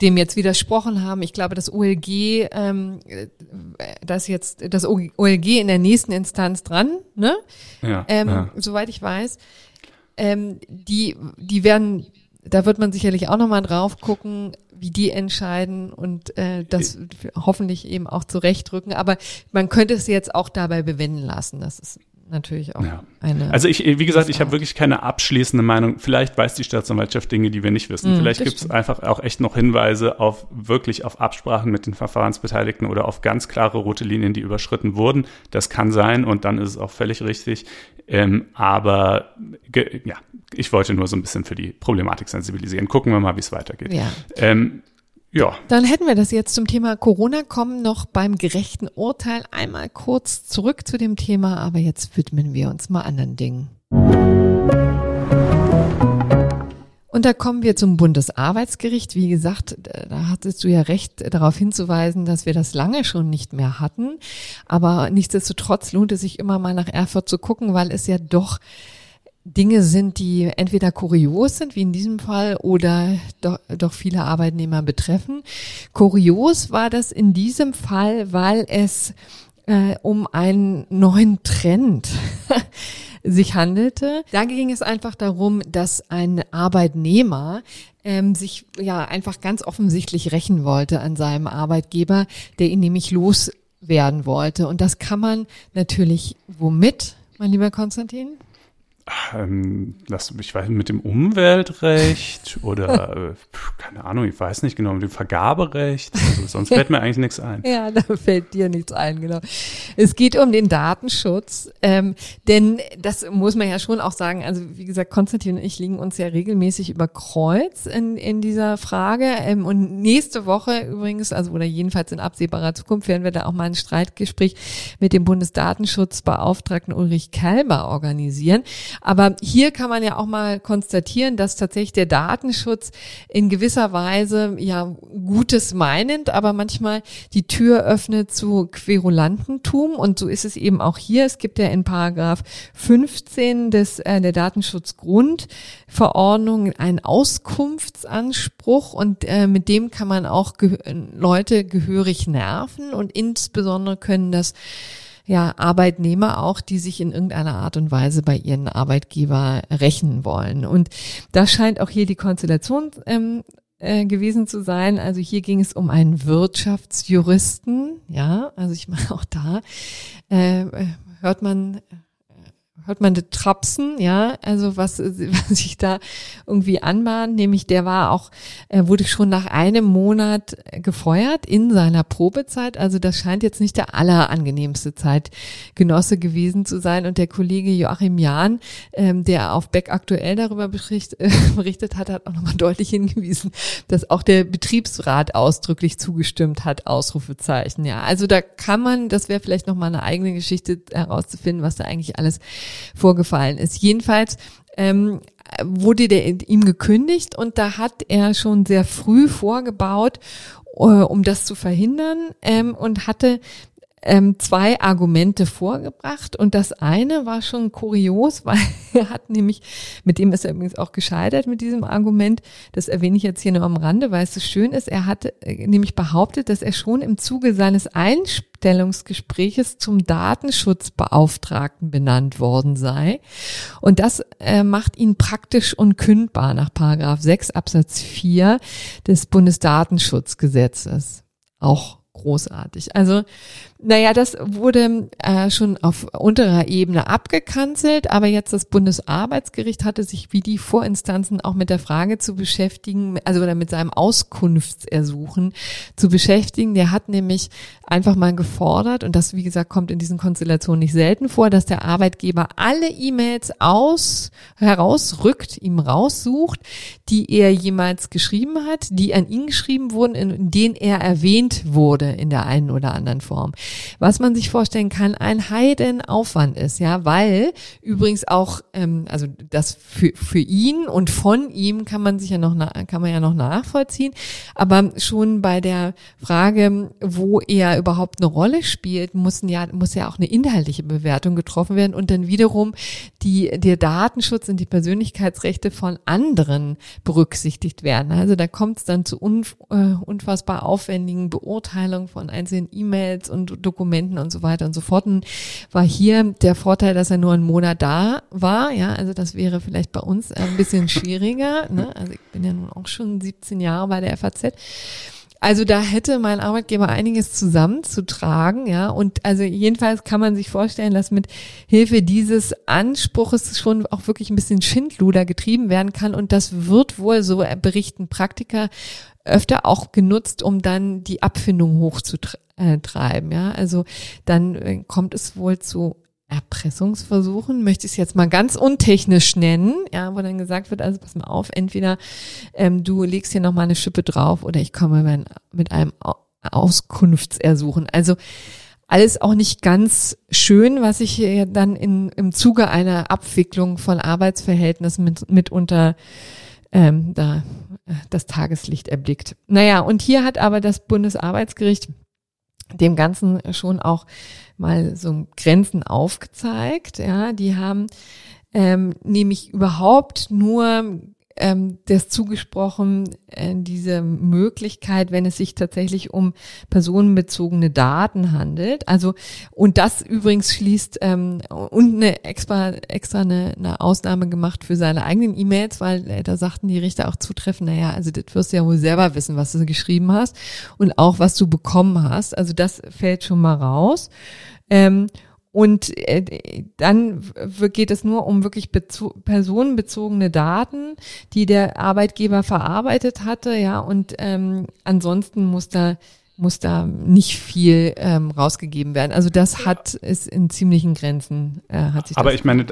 dem jetzt widersprochen haben. Ich glaube, das OLG, ähm, das jetzt das OLG in der nächsten Instanz dran, ne? Ja, ähm, ja. Soweit ich weiß. Ähm, die, die werden, da wird man sicherlich auch nochmal drauf gucken, wie die entscheiden und äh, das hoffentlich eben auch zurechtrücken. Aber man könnte es jetzt auch dabei bewenden lassen. Das ist natürlich auch Ja. eine. Also ich, wie gesagt, ich habe wirklich keine abschließende Meinung. Vielleicht weiß die Staatsanwaltschaft Dinge, die wir nicht wissen. Mm, Vielleicht gibt es einfach auch echt noch Hinweise auf wirklich auf Absprachen mit den Verfahrensbeteiligten oder auf ganz klare rote Linien, die überschritten wurden. Das kann sein und dann ist es auch völlig richtig. Ähm, aber ja, ich wollte nur so ein bisschen für die Problematik sensibilisieren. Gucken wir mal, wie es weitergeht. ja. Ähm, ja, Dann hätten wir das jetzt zum Thema Corona kommen noch beim gerechten Urteil einmal kurz zurück zu dem Thema, aber jetzt widmen wir uns mal anderen Dingen. Und da kommen wir zum Bundesarbeitsgericht. Wie gesagt, da hattest du ja recht, darauf hinzuweisen, dass wir das lange schon nicht mehr hatten. Aber nichtsdestotrotz lohnt es sich immer mal nach Erfurt zu gucken, weil es ja doch Dinge sind, die entweder kurios sind, wie in diesem Fall, oder doch, doch viele Arbeitnehmer betreffen. Kurios war das in diesem Fall, weil es äh, um einen neuen Trend sich handelte. Da ging es einfach darum, dass ein Arbeitnehmer ähm, sich ja einfach ganz offensichtlich rächen wollte an seinem Arbeitgeber, der ihn nämlich loswerden wollte. Und das kann man natürlich womit, mein lieber Konstantin? Ähm, lass, ich weiß, mit dem Umweltrecht oder, äh, keine Ahnung, ich weiß nicht genau, mit dem Vergaberecht. Also sonst fällt mir eigentlich nichts ein. Ja, da fällt dir nichts ein, genau. Es geht um den Datenschutz, ähm, denn das muss man ja schon auch sagen. Also wie gesagt, Konstantin und ich liegen uns ja regelmäßig über Kreuz in, in dieser Frage. Ähm, und nächste Woche übrigens, also oder jedenfalls in absehbarer Zukunft, werden wir da auch mal ein Streitgespräch mit dem Bundesdatenschutzbeauftragten Ulrich Kelber organisieren. Aber hier kann man ja auch mal konstatieren, dass tatsächlich der Datenschutz in gewisser Weise ja Gutes meinend, aber manchmal die Tür öffnet zu Querulantentum und so ist es eben auch hier. Es gibt ja in Paragraph 15 des äh, der Datenschutzgrundverordnung einen Auskunftsanspruch und äh, mit dem kann man auch ge Leute gehörig nerven und insbesondere können das ja, Arbeitnehmer auch, die sich in irgendeiner Art und Weise bei ihren Arbeitgeber rächen wollen. Und das scheint auch hier die Konstellation ähm, äh, gewesen zu sein. Also hier ging es um einen Wirtschaftsjuristen. Ja, also ich meine auch da äh, hört man hört man das Trapsen, ja, also was, was sich da irgendwie anbahnt, nämlich der war auch, er wurde schon nach einem Monat gefeuert in seiner Probezeit, also das scheint jetzt nicht der allerangenehmste Zeitgenosse gewesen zu sein. Und der Kollege Joachim Jahn, ähm, der auf Beck aktuell darüber bericht, äh, berichtet hat, hat auch nochmal deutlich hingewiesen, dass auch der Betriebsrat ausdrücklich zugestimmt hat, Ausrufezeichen, ja, also da kann man, das wäre vielleicht nochmal eine eigene Geschichte herauszufinden, was da eigentlich alles vorgefallen ist. Jedenfalls ähm, wurde der ihm gekündigt und da hat er schon sehr früh vorgebaut, äh, um das zu verhindern ähm, und hatte ähm, zwei Argumente vorgebracht und das eine war schon kurios, weil er hat nämlich, mit dem ist er übrigens auch gescheitert mit diesem Argument, das erwähne ich jetzt hier nur am Rande, weil es so schön ist, er hat äh, nämlich behauptet, dass er schon im Zuge seines Einstellungsgespräches zum Datenschutzbeauftragten benannt worden sei und das äh, macht ihn praktisch unkündbar nach Paragraph 6 Absatz 4 des Bundesdatenschutzgesetzes. Auch großartig. Also, naja, das wurde äh, schon auf unterer Ebene abgekanzelt, aber jetzt das Bundesarbeitsgericht hatte sich wie die Vorinstanzen auch mit der Frage zu beschäftigen, also oder mit seinem Auskunftsersuchen zu beschäftigen. Der hat nämlich einfach mal gefordert, und das, wie gesagt, kommt in diesen Konstellationen nicht selten vor, dass der Arbeitgeber alle E-Mails aus, herausrückt, ihm raussucht, die er jemals geschrieben hat, die an ihn geschrieben wurden, in denen er erwähnt wurde in der einen oder anderen Form. Was man sich vorstellen kann, ein Heidenaufwand ist, ja, weil übrigens auch, ähm, also das für, für ihn und von ihm kann man sich ja noch, kann man ja noch nachvollziehen, aber schon bei der Frage, wo er überhaupt eine Rolle spielt, muss ja, muss ja auch eine inhaltliche Bewertung getroffen werden und dann wiederum die, der Datenschutz und die Persönlichkeitsrechte von anderen berücksichtigt werden. Also da kommt es dann zu äh, unfassbar aufwendigen Beurteilungen von einzelnen E-Mails und Dokumenten und so weiter und so fort. Und war hier der Vorteil, dass er nur einen Monat da war. Ja, also das wäre vielleicht bei uns ein bisschen schwieriger. Ne? Also ich bin ja nun auch schon 17 Jahre bei der FAZ. also da hätte mein Arbeitgeber einiges zusammenzutragen, ja. Und also jedenfalls kann man sich vorstellen, dass mit Hilfe dieses Anspruches schon auch wirklich ein bisschen Schindluder getrieben werden kann. Und das wird wohl, so berichten Praktiker, öfter auch genutzt, um dann die Abfindung hochzutreiben, ja. Also dann äh, kommt es wohl zu Erpressungsversuchen, möchte ich es jetzt mal ganz untechnisch nennen, ja, wo dann gesagt wird, also pass mal auf, entweder ähm, du legst hier nochmal eine Schippe drauf oder ich komme mit einem Auskunftsersuchen. Also alles auch nicht ganz schön, was sich hier dann in, im Zuge einer Abwicklung von Arbeitsverhältnissen mit, mitunter ähm, da das Tageslicht erblickt. Naja, und hier hat aber das Bundesarbeitsgericht dem Ganzen schon auch mal so Grenzen aufgezeigt. Ja, die haben ähm, nämlich überhaupt nur ähm, das zugesprochen, äh, diese Möglichkeit, wenn es sich tatsächlich um personenbezogene Daten handelt. Also, und das übrigens schließt ähm, und eine extra, extra eine, eine Ausnahme gemacht für seine eigenen E-Mails, weil äh, da sagten die Richter auch zutreffend, naja, also das wirst du ja wohl selber wissen, was du geschrieben hast und auch was du bekommen hast. Also das fällt schon mal raus. Ähm, und äh, dann geht es nur um wirklich personenbezogene Daten, die der Arbeitgeber verarbeitet hatte, ja. Und ähm, ansonsten muss da muss da nicht viel ähm, rausgegeben werden. Also das hat es in ziemlichen Grenzen äh, hat sich. Aber ich meine,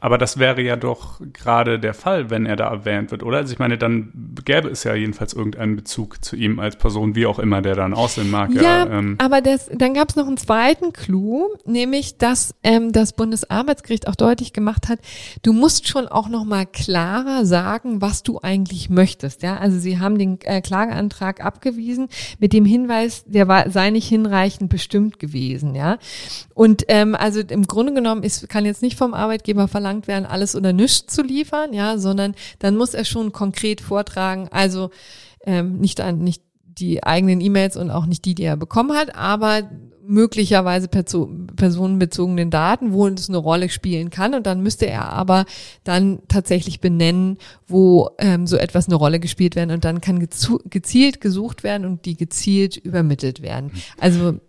aber das wäre ja doch gerade der Fall, wenn er da erwähnt wird, oder? Also ich meine, dann gäbe es ja jedenfalls irgendeinen Bezug zu ihm als Person, wie auch immer der dann aussehen mag. Ja, ja ähm. aber das, dann gab es noch einen zweiten Clou, nämlich, dass ähm, das Bundesarbeitsgericht auch deutlich gemacht hat, du musst schon auch noch mal klarer sagen, was du eigentlich möchtest. Ja, also sie haben den äh, Klageantrag abgewiesen mit dem Hinweis, der war, sei nicht hinreichend bestimmt gewesen. Ja, und ähm, also im Grunde genommen ist, kann jetzt nicht vom Arbeitgeber verlangen verlangt werden, alles oder nichts zu liefern, ja, sondern dann muss er schon konkret vortragen, also ähm, nicht, an, nicht die eigenen E-Mails und auch nicht die, die er bekommen hat, aber möglicherweise personenbezogenen Daten, wo es eine Rolle spielen kann. Und dann müsste er aber dann tatsächlich benennen, wo ähm, so etwas eine Rolle gespielt werden. Und dann kann gezielt gesucht werden und die gezielt übermittelt werden. Also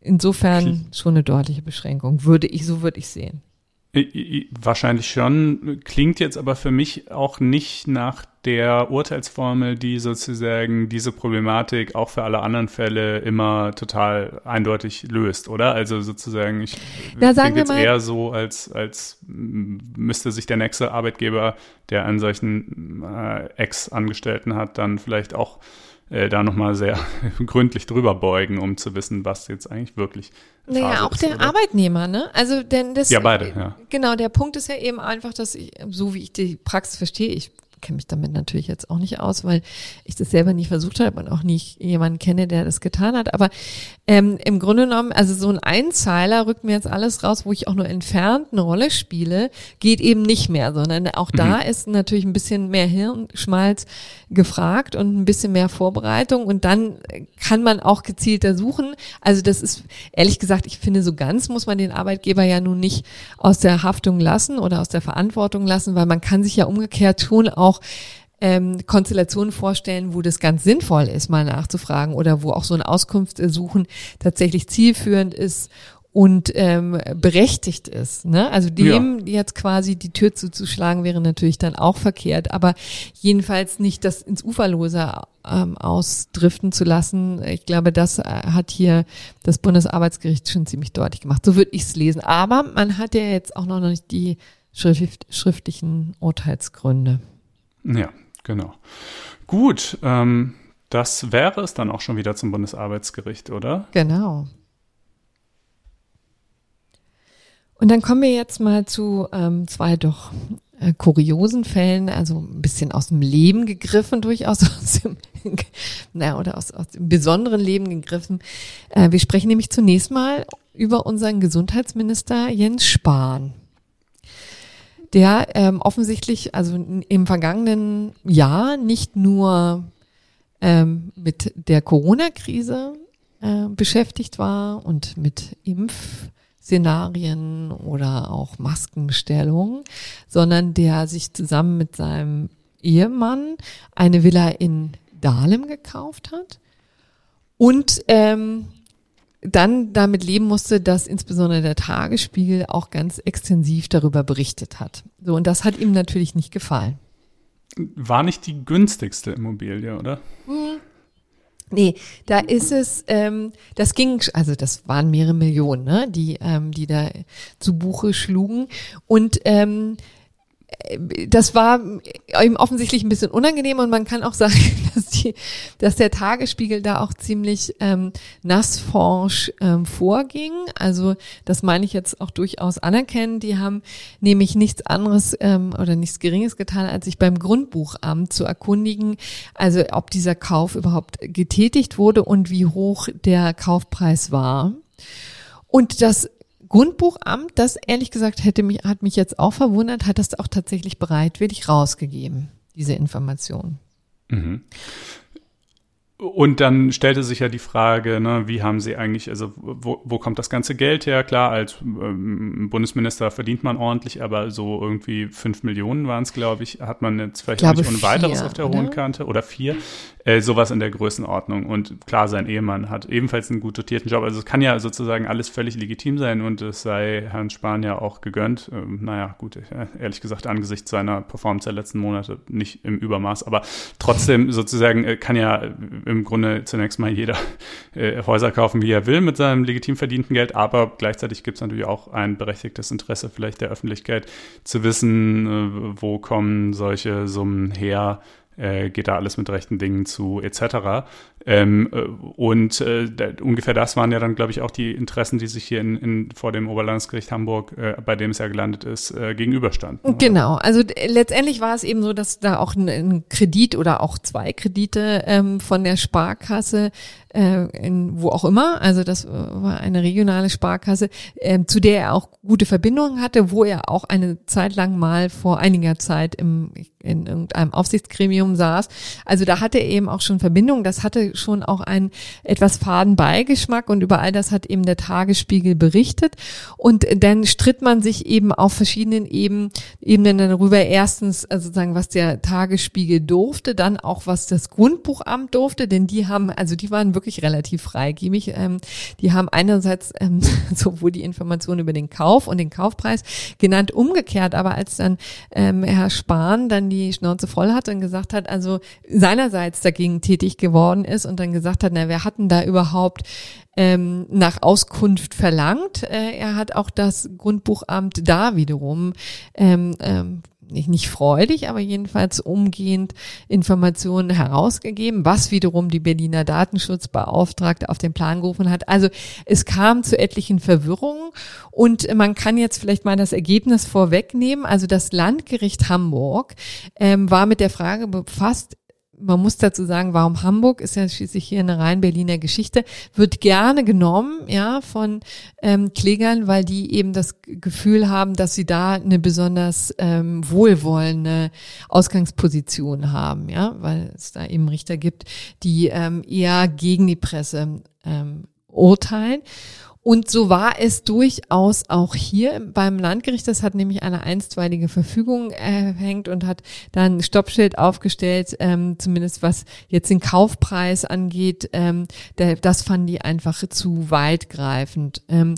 insofern schon eine deutliche Beschränkung, würde ich, so würde ich sehen. Wahrscheinlich schon. Klingt jetzt aber für mich auch nicht nach der Urteilsformel, die sozusagen diese Problematik auch für alle anderen Fälle immer total eindeutig löst, oder? Also sozusagen, ich da sagen jetzt eher so, als, als müsste sich der nächste Arbeitgeber, der einen solchen äh, Ex-Angestellten hat, dann vielleicht auch äh, da nochmal sehr gründlich drüber beugen, um zu wissen, was jetzt eigentlich wirklich. Naja, Phase auch ist, der oder? Arbeitnehmer, ne? Also denn das. Ja, beide, ja. Genau, der Punkt ist ja eben einfach, dass ich, so wie ich die Praxis verstehe, ich kenne mich damit natürlich jetzt auch nicht aus, weil ich das selber nie versucht habe und auch nicht jemanden kenne, der das getan hat. Aber ähm, im Grunde genommen, also so ein Einzeiler rückt mir jetzt alles raus, wo ich auch nur entfernt eine Rolle spiele, geht eben nicht mehr, sondern auch mhm. da ist natürlich ein bisschen mehr Hirnschmalz gefragt und ein bisschen mehr Vorbereitung und dann kann man auch gezielter suchen. Also das ist ehrlich gesagt, ich finde so ganz muss man den Arbeitgeber ja nun nicht aus der Haftung lassen oder aus der Verantwortung lassen, weil man kann sich ja umgekehrt schon auch auch ähm, Konstellationen vorstellen, wo das ganz sinnvoll ist, mal nachzufragen oder wo auch so ein Auskunft suchen tatsächlich zielführend ist und ähm, berechtigt ist. Ne? Also dem ja. jetzt quasi die Tür zuzuschlagen, wäre natürlich dann auch verkehrt, aber jedenfalls nicht das ins Uferlose ähm, ausdriften zu lassen. Ich glaube, das äh, hat hier das Bundesarbeitsgericht schon ziemlich deutlich gemacht. So würde ich es lesen. Aber man hat ja jetzt auch noch nicht die schrift schriftlichen Urteilsgründe. Ja, genau. Gut, ähm, das wäre es dann auch schon wieder zum Bundesarbeitsgericht, oder? Genau. Und dann kommen wir jetzt mal zu ähm, zwei doch äh, kuriosen Fällen, also ein bisschen aus dem Leben gegriffen, durchaus aus dem, naja, oder aus, aus dem besonderen Leben gegriffen. Äh, wir sprechen nämlich zunächst mal über unseren Gesundheitsminister Jens Spahn der ähm, offensichtlich, also im vergangenen Jahr nicht nur ähm, mit der Corona-Krise äh, beschäftigt war und mit Impfszenarien oder auch Maskenbestellungen, sondern der sich zusammen mit seinem Ehemann eine Villa in Dahlem gekauft hat. Und ähm, dann damit leben musste, dass insbesondere der Tagesspiegel auch ganz extensiv darüber berichtet hat. So, und das hat ihm natürlich nicht gefallen. War nicht die günstigste Immobilie, oder? Hm. Nee, da ist es, ähm, das ging, also das waren mehrere Millionen, ne, die, ähm, die da zu Buche schlugen. Und ähm, das war ihm offensichtlich ein bisschen unangenehm und man kann auch sagen, dass, die, dass der Tagesspiegel da auch ziemlich ähm, nassforsch ähm, vorging. Also das meine ich jetzt auch durchaus anerkennen. Die haben nämlich nichts anderes ähm, oder nichts Geringes getan, als sich beim Grundbuchamt zu erkundigen, also ob dieser Kauf überhaupt getätigt wurde und wie hoch der Kaufpreis war. Und das Grundbuchamt, das ehrlich gesagt hätte mich, hat mich jetzt auch verwundert, hat das auch tatsächlich bereitwillig rausgegeben, diese Information. Mhm. Und dann stellte sich ja die Frage, ne, wie haben Sie eigentlich, also wo, wo kommt das ganze Geld her? Klar, als ähm, Bundesminister verdient man ordentlich, aber so irgendwie fünf Millionen waren es, glaube ich, hat man jetzt vielleicht nicht ohne weiteres auf der oder? hohen Kante oder vier. Äh, sowas in der Größenordnung. Und klar, sein Ehemann hat ebenfalls einen gut dotierten Job. Also es kann ja sozusagen alles völlig legitim sein und es sei Herrn Spahn ja auch gegönnt. Ähm, naja, gut, äh, ehrlich gesagt, angesichts seiner Performance der letzten Monate nicht im Übermaß, aber trotzdem sozusagen äh, kann ja im Grunde zunächst mal jeder äh, Häuser kaufen, wie er will mit seinem legitim verdienten Geld, aber gleichzeitig gibt es natürlich auch ein berechtigtes Interesse vielleicht der Öffentlichkeit zu wissen, äh, wo kommen solche Summen her, äh, geht da alles mit rechten Dingen zu, etc. Ähm, äh, und äh, da, ungefähr das waren ja dann, glaube ich, auch die Interessen, die sich hier in, in, vor dem Oberlandesgericht Hamburg, äh, bei dem es ja gelandet ist, gegenüberstanden. Genau, also letztendlich war es eben so, dass da auch ein, ein Kredit oder auch zwei Kredite ähm, von der Sparkasse äh, in, wo auch immer, also das äh, war eine regionale Sparkasse, äh, zu der er auch gute Verbindungen hatte, wo er auch eine Zeit lang mal vor einiger Zeit im, in irgendeinem Aufsichtsgremium saß. Also da hatte er eben auch schon Verbindungen, das hatte schon auch einen etwas faden Beigeschmack und über all das hat eben der Tagesspiegel berichtet. Und dann stritt man sich eben auf verschiedenen Ebenen, Ebenen darüber, erstens also sozusagen, was der Tagesspiegel durfte, dann auch was das Grundbuchamt durfte, denn die haben, also die waren wirklich relativ freigebig. Ähm, die haben einerseits ähm, sowohl die Informationen über den Kauf und den Kaufpreis genannt, umgekehrt, aber als dann ähm, Herr Spahn dann die Schnauze voll hatte und gesagt hat, also seinerseits dagegen tätig geworden ist und dann gesagt hat, na, wer hatten da überhaupt ähm, nach Auskunft verlangt. Äh, er hat auch das Grundbuchamt da wiederum ähm, ähm, nicht, nicht freudig, aber jedenfalls umgehend Informationen herausgegeben, was wiederum die Berliner Datenschutzbeauftragte auf den Plan gerufen hat. Also es kam zu etlichen Verwirrungen und man kann jetzt vielleicht mal das Ergebnis vorwegnehmen. Also das Landgericht Hamburg ähm, war mit der Frage befasst, man muss dazu sagen, warum Hamburg ist ja schließlich hier eine rein Berliner Geschichte, wird gerne genommen, ja, von ähm, Klägern, weil die eben das Gefühl haben, dass sie da eine besonders ähm, wohlwollende Ausgangsposition haben, ja, weil es da eben Richter gibt, die ähm, eher gegen die Presse ähm, urteilen. Und so war es durchaus auch hier beim Landgericht. Das hat nämlich eine einstweilige Verfügung erhängt und hat dann Stoppschild aufgestellt, ähm, zumindest was jetzt den Kaufpreis angeht. Ähm, der, das fanden die einfach zu weitgreifend. Ähm,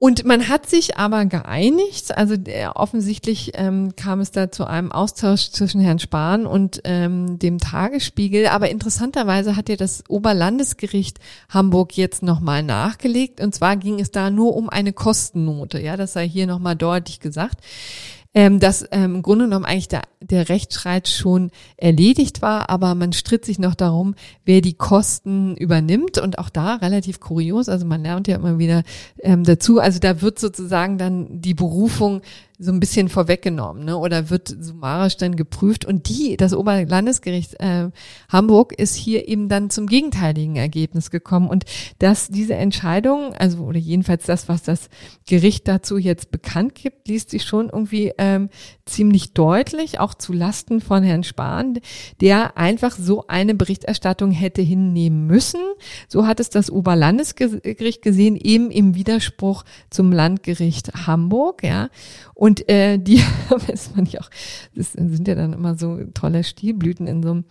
und man hat sich aber geeinigt, also der, offensichtlich ähm, kam es da zu einem Austausch zwischen Herrn Spahn und ähm, dem Tagesspiegel. Aber interessanterweise hat ja das Oberlandesgericht Hamburg jetzt nochmal nachgelegt. Und zwar ging es da nur um eine Kostennote. Ja, das sei hier nochmal deutlich gesagt ähm, dass ähm, im Grunde genommen eigentlich der, der Rechtsstreit schon erledigt war, aber man stritt sich noch darum, wer die Kosten übernimmt und auch da relativ kurios, also man lernt ja immer wieder ähm, dazu, also da wird sozusagen dann die Berufung so ein bisschen vorweggenommen, ne? Oder wird summarisch dann geprüft. Und die, das Oberlandesgericht äh, Hamburg ist hier eben dann zum gegenteiligen Ergebnis gekommen. Und dass diese Entscheidung, also oder jedenfalls das, was das Gericht dazu jetzt bekannt gibt, liest sich schon irgendwie ähm, ziemlich deutlich, auch zu Lasten von Herrn Spahn, der einfach so eine Berichterstattung hätte hinnehmen müssen. So hat es das Oberlandesgericht gesehen, eben im Widerspruch zum Landgericht Hamburg, ja. Und äh, die weiß man ja auch, das sind ja dann immer so tolle Stilblüten in so,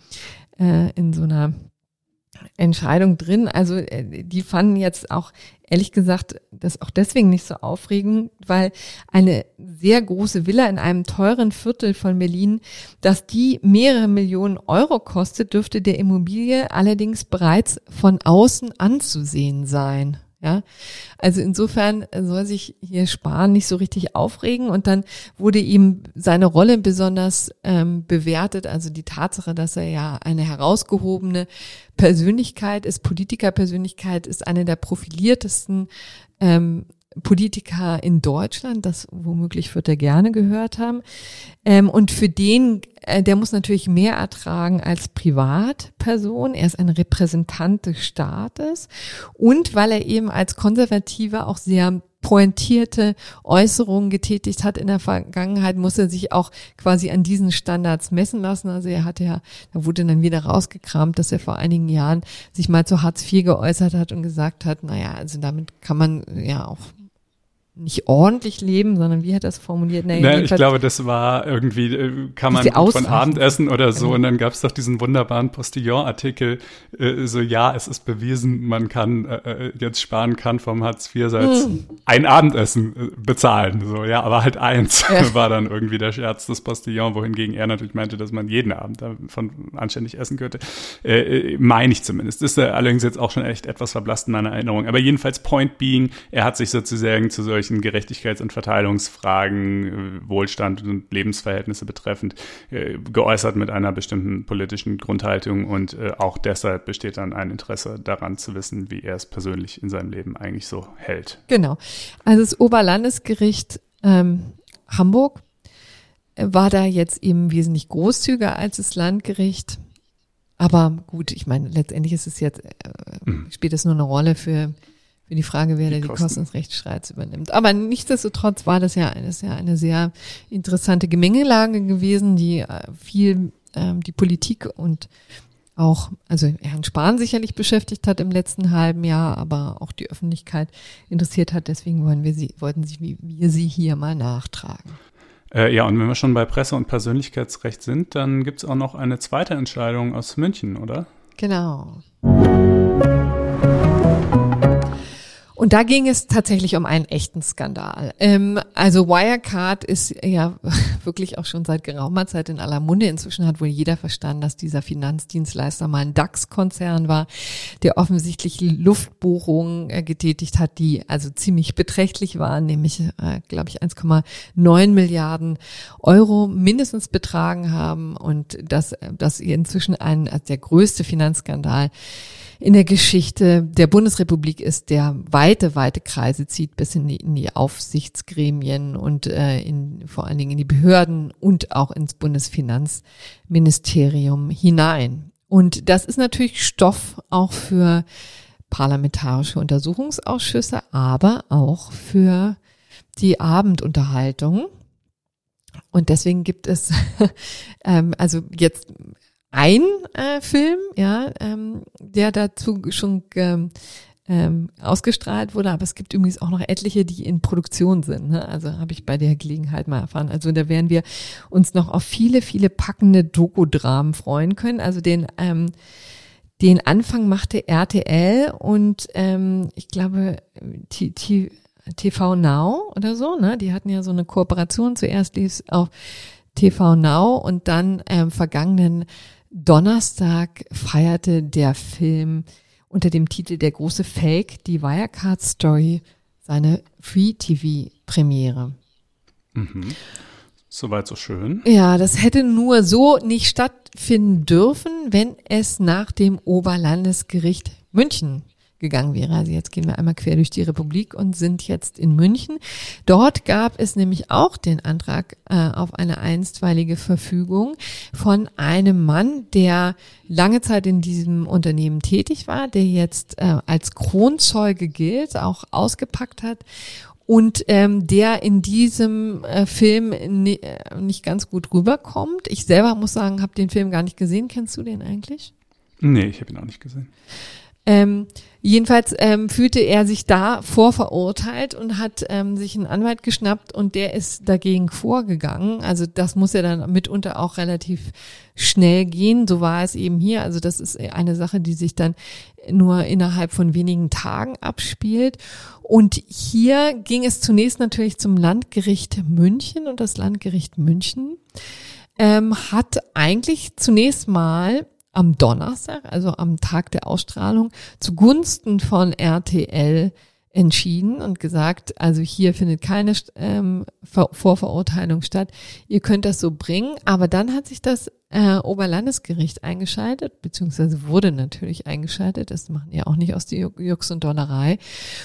äh, in so einer Entscheidung drin. Also äh, die fanden jetzt auch ehrlich gesagt das auch deswegen nicht so aufregend, weil eine sehr große Villa in einem teuren Viertel von Berlin, dass die mehrere Millionen Euro kostet, dürfte der Immobilie allerdings bereits von außen anzusehen sein. Ja, also insofern soll sich hier Spahn nicht so richtig aufregen und dann wurde ihm seine Rolle besonders ähm, bewertet, also die Tatsache, dass er ja eine herausgehobene Persönlichkeit ist, Politikerpersönlichkeit ist, eine der profiliertesten ähm, Politiker in Deutschland, das womöglich wird er gerne gehört haben. Ähm, und für den, äh, der muss natürlich mehr ertragen als Privatperson. Er ist ein Repräsentant des Staates und weil er eben als Konservativer auch sehr pointierte Äußerungen getätigt hat in der Vergangenheit, muss er sich auch quasi an diesen Standards messen lassen. Also er hatte ja, da wurde dann wieder rausgekramt, dass er vor einigen Jahren sich mal zu Hartz IV geäußert hat und gesagt hat, naja, also damit kann man ja auch nicht ordentlich leben, sondern wie hat er das formuliert? Nee, nee ich glaube, das war irgendwie, äh, kann man von Abendessen oder so. Genau. Und dann gab es doch diesen wunderbaren Postillon-Artikel, äh, so ja, es ist bewiesen, man kann äh, äh jetzt sparen kann vom Hartz-IV-Satz hm. ein Abendessen äh, bezahlen. So, ja, aber halt eins ja. war dann irgendwie der Scherz des Postillon, wohingegen er natürlich meinte, dass man jeden Abend davon anständig essen könnte. Äh, meine ich zumindest. Ist er allerdings jetzt auch schon echt etwas verblasst in meiner Erinnerung. Aber jedenfalls Point being, er hat sich sozusagen zu solchen solchen Gerechtigkeits- und Verteilungsfragen, äh, Wohlstand und Lebensverhältnisse betreffend, äh, geäußert mit einer bestimmten politischen Grundhaltung und äh, auch deshalb besteht dann ein Interesse daran zu wissen, wie er es persönlich in seinem Leben eigentlich so hält. Genau. Also das Oberlandesgericht ähm, Hamburg war da jetzt eben wesentlich großzügiger als das Landgericht. Aber gut, ich meine, letztendlich ist es jetzt, äh, mhm. spielt es nur eine Rolle für für die Frage, wer die, die Kosten des Rechtsstreits übernimmt. Aber nichtsdestotrotz war das ja, das ja eine sehr interessante Gemengelage gewesen, die äh, viel ähm, die Politik und auch, also Herrn Spahn sicherlich beschäftigt hat im letzten halben Jahr, aber auch die Öffentlichkeit interessiert hat. Deswegen wollen wir sie, wollten sie, wir sie hier mal nachtragen. Äh, ja, und wenn wir schon bei Presse- und Persönlichkeitsrecht sind, dann gibt es auch noch eine zweite Entscheidung aus München, oder? Genau. Und da ging es tatsächlich um einen echten Skandal. Ähm, also Wirecard ist ja wirklich auch schon seit geraumer Zeit in aller Munde. Inzwischen hat wohl jeder verstanden, dass dieser Finanzdienstleister mal ein DAX-Konzern war, der offensichtlich Luftbohrungen äh, getätigt hat, die also ziemlich beträchtlich waren, nämlich, äh, glaube ich, 1,9 Milliarden Euro mindestens betragen haben und dass das inzwischen ein als der größte Finanzskandal in der Geschichte der Bundesrepublik ist, der weite, weite Kreise zieht bis in die, in die Aufsichtsgremien und äh, in, vor allen Dingen in die Behörden und auch ins Bundesfinanzministerium hinein. Und das ist natürlich Stoff auch für parlamentarische Untersuchungsausschüsse, aber auch für die Abendunterhaltung. Und deswegen gibt es ähm, also jetzt ein äh, Film, ja, ähm, der dazu schon ähm, ähm, ausgestrahlt wurde, aber es gibt übrigens auch noch etliche, die in Produktion sind. Ne? Also habe ich bei der Gelegenheit mal erfahren. Also da werden wir uns noch auf viele, viele packende Dokodramen freuen können. Also den ähm, den Anfang machte RTL und ähm, ich glaube T T TV Now oder so, ne? Die hatten ja so eine Kooperation. Zuerst lief auf TV Now und dann ähm, vergangenen Donnerstag feierte der Film unter dem Titel Der große Fake, die Wirecard Story, seine Free-TV-Premiere. Mhm. Soweit so schön. Ja, das hätte nur so nicht stattfinden dürfen, wenn es nach dem Oberlandesgericht München gegangen wäre. Also jetzt gehen wir einmal quer durch die Republik und sind jetzt in München. Dort gab es nämlich auch den Antrag äh, auf eine einstweilige Verfügung von einem Mann, der lange Zeit in diesem Unternehmen tätig war, der jetzt äh, als Kronzeuge gilt, auch ausgepackt hat und ähm, der in diesem äh, Film ni äh, nicht ganz gut rüberkommt. Ich selber muss sagen, habe den Film gar nicht gesehen. Kennst du den eigentlich? Nee, ich habe ihn auch nicht gesehen. Ähm, jedenfalls ähm, fühlte er sich da vorverurteilt und hat ähm, sich einen Anwalt geschnappt und der ist dagegen vorgegangen. Also das muss ja dann mitunter auch relativ schnell gehen. So war es eben hier. Also das ist eine Sache, die sich dann nur innerhalb von wenigen Tagen abspielt. Und hier ging es zunächst natürlich zum Landgericht München und das Landgericht München ähm, hat eigentlich zunächst mal am Donnerstag, also am Tag der Ausstrahlung, zugunsten von RTL entschieden und gesagt, also hier findet keine ähm, Vorverurteilung statt. Ihr könnt das so bringen, aber dann hat sich das äh, Oberlandesgericht eingeschaltet, beziehungsweise wurde natürlich eingeschaltet. Das machen ja auch nicht aus der Jux und Dollerei.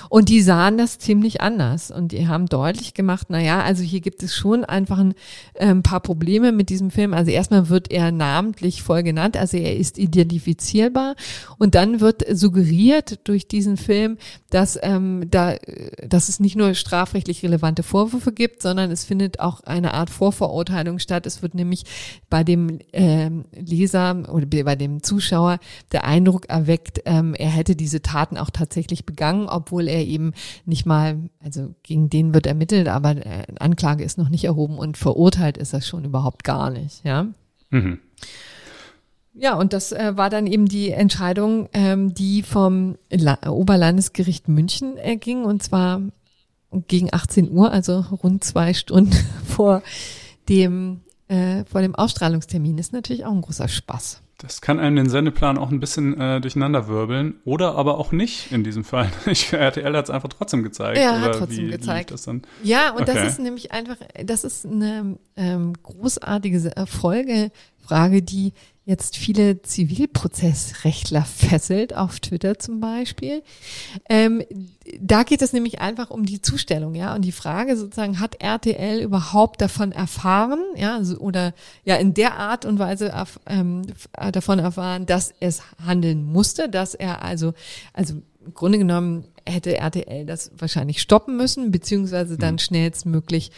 Und die sahen das ziemlich anders. Und die haben deutlich gemacht, na ja, also hier gibt es schon einfach ein äh, paar Probleme mit diesem Film. Also erstmal wird er namentlich voll genannt, also er ist identifizierbar. Und dann wird suggeriert durch diesen Film, dass ähm, da, dass es nicht nur strafrechtlich relevante Vorwürfe gibt, sondern es findet auch eine Art Vorverurteilung statt. Es wird nämlich bei dem ähm, Leser oder bei dem Zuschauer der Eindruck erweckt, ähm, er hätte diese Taten auch tatsächlich begangen, obwohl er eben nicht mal, also gegen den wird ermittelt, aber äh, Anklage ist noch nicht erhoben und verurteilt ist das schon überhaupt gar nicht, ja. Mhm. Ja, und das äh, war dann eben die Entscheidung, ähm, die vom La Oberlandesgericht München erging, und zwar gegen 18 Uhr, also rund zwei Stunden vor dem äh, vor dem Ausstrahlungstermin ist natürlich auch ein großer Spaß. Das kann einem den Sendeplan auch ein bisschen äh, durcheinanderwirbeln oder aber auch nicht in diesem Fall. Ich, RTL hat es einfach trotzdem gezeigt. Ja, hat trotzdem wie, gezeigt. Wie ja, und okay. das ist nämlich einfach, das ist eine ähm, großartige Folgefrage, die jetzt viele Zivilprozessrechtler fesselt, auf Twitter zum Beispiel. Ähm, da geht es nämlich einfach um die Zustellung, ja, und die Frage sozusagen, hat RTL überhaupt davon erfahren, ja, also, oder ja, in der Art und Weise ähm, davon erfahren, dass es handeln musste, dass er also, also im Grunde genommen hätte RTL das wahrscheinlich stoppen müssen, beziehungsweise dann mhm. schnellstmöglich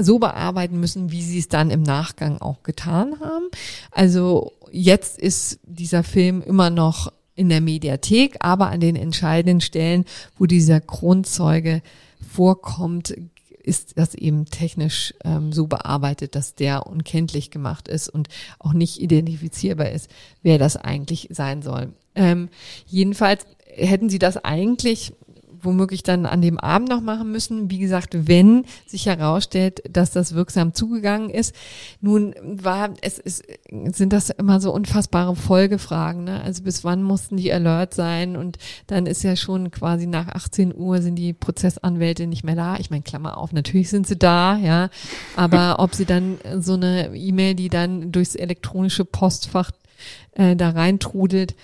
so bearbeiten müssen, wie sie es dann im Nachgang auch getan haben. Also jetzt ist dieser Film immer noch in der Mediathek, aber an den entscheidenden Stellen, wo dieser Kronzeuge vorkommt, ist das eben technisch ähm, so bearbeitet, dass der unkenntlich gemacht ist und auch nicht identifizierbar ist, wer das eigentlich sein soll. Ähm, jedenfalls hätten sie das eigentlich womöglich dann an dem Abend noch machen müssen. Wie gesagt, wenn sich herausstellt, dass das wirksam zugegangen ist. Nun war es ist, sind das immer so unfassbare Folgefragen. Ne? Also bis wann mussten die alert sein? Und dann ist ja schon quasi nach 18 Uhr sind die Prozessanwälte nicht mehr da. Ich meine, Klammer auf, natürlich sind sie da, ja. Aber ob sie dann so eine E-Mail, die dann durchs elektronische Postfach äh, da reintrudelt,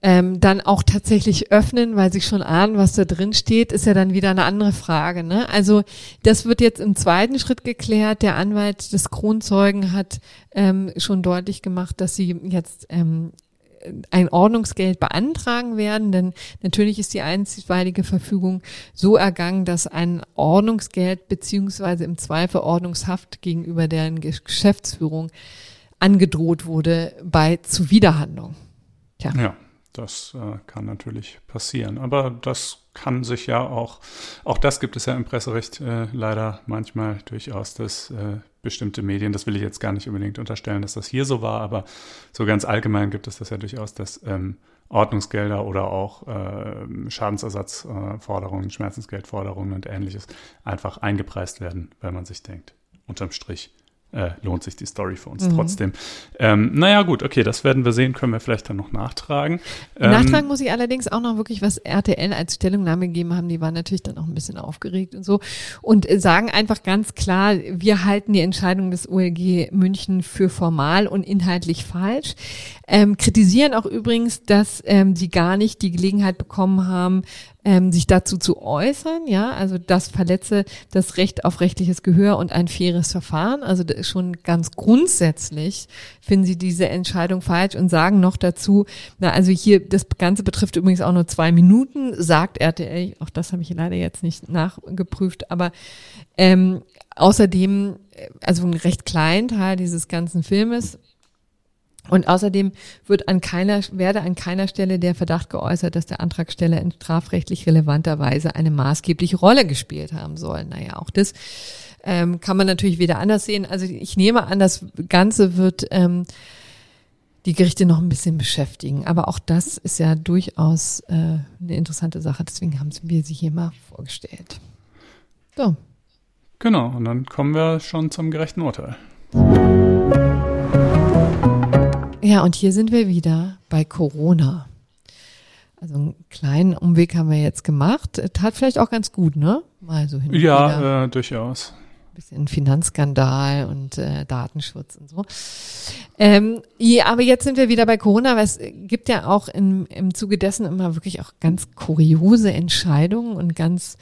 ähm, dann auch tatsächlich öffnen, weil sie schon ahnen, was da drin steht, ist ja dann wieder eine andere Frage. Ne? Also das wird jetzt im zweiten Schritt geklärt. Der Anwalt des Kronzeugen hat ähm, schon deutlich gemacht, dass sie jetzt ähm, ein Ordnungsgeld beantragen werden, denn natürlich ist die einstweilige Verfügung so ergangen, dass ein Ordnungsgeld beziehungsweise im Zweifel Ordnungshaft gegenüber deren Geschäftsführung angedroht wurde bei Zuwiderhandlung. Tja. Ja. Das äh, kann natürlich passieren. Aber das kann sich ja auch, auch das gibt es ja im Presserecht äh, leider manchmal durchaus, dass äh, bestimmte Medien, das will ich jetzt gar nicht unbedingt unterstellen, dass das hier so war, aber so ganz allgemein gibt es das ja durchaus, dass ähm, Ordnungsgelder oder auch äh, Schadensersatzforderungen, Schmerzensgeldforderungen und ähnliches einfach eingepreist werden, weil man sich denkt, unterm Strich äh, lohnt sich die Story für uns mhm. trotzdem. Ähm, naja, gut, okay, das werden wir sehen, können wir vielleicht dann noch nachtragen. Ähm, nachtragen muss ich allerdings auch noch wirklich, was RTL als Stellungnahme gegeben haben, die waren natürlich dann auch ein bisschen aufgeregt und so und sagen einfach ganz klar, wir halten die Entscheidung des OLG München für formal und inhaltlich falsch. Ähm, kritisieren auch übrigens, dass ähm, sie gar nicht die Gelegenheit bekommen haben, ähm, sich dazu zu äußern, ja, also das verletze das Recht auf rechtliches Gehör und ein faires Verfahren. Also schon ganz grundsätzlich finden sie diese Entscheidung falsch und sagen noch dazu, na, also hier, das Ganze betrifft übrigens auch nur zwei Minuten, sagt RTL, auch das habe ich leider jetzt nicht nachgeprüft, aber ähm, außerdem, äh, also ein recht kleinen Teil dieses ganzen Filmes, Und außerdem wird an keiner, werde an keiner Stelle der Verdacht geäußert, dass der Antragsteller in strafrechtlich relevanter Weise eine maßgebliche Rolle gespielt haben soll. Naja, auch das ähm, kann man natürlich wieder anders sehen. Also ich nehme an, das Ganze wird ähm, die Gerichte noch ein bisschen beschäftigen. Aber auch das ist ja durchaus äh, eine interessante Sache. Deswegen haben wir sie hier mal vorgestellt. So. Genau, und dann kommen wir schon zum gerechten Urteil. Ja, und hier sind wir wieder bei Corona. Also einen kleinen Umweg haben wir jetzt gemacht. Tat vielleicht auch ganz gut, ne? Mal so hin Ja, äh, durchaus. Ein bisschen Finanzskandal und äh, Datenschutz und so. Ähm, ja, aber jetzt sind wir wieder bei Corona, weil es gibt ja auch im, im Zuge dessen immer wirklich auch ganz kuriose Entscheidungen und ganz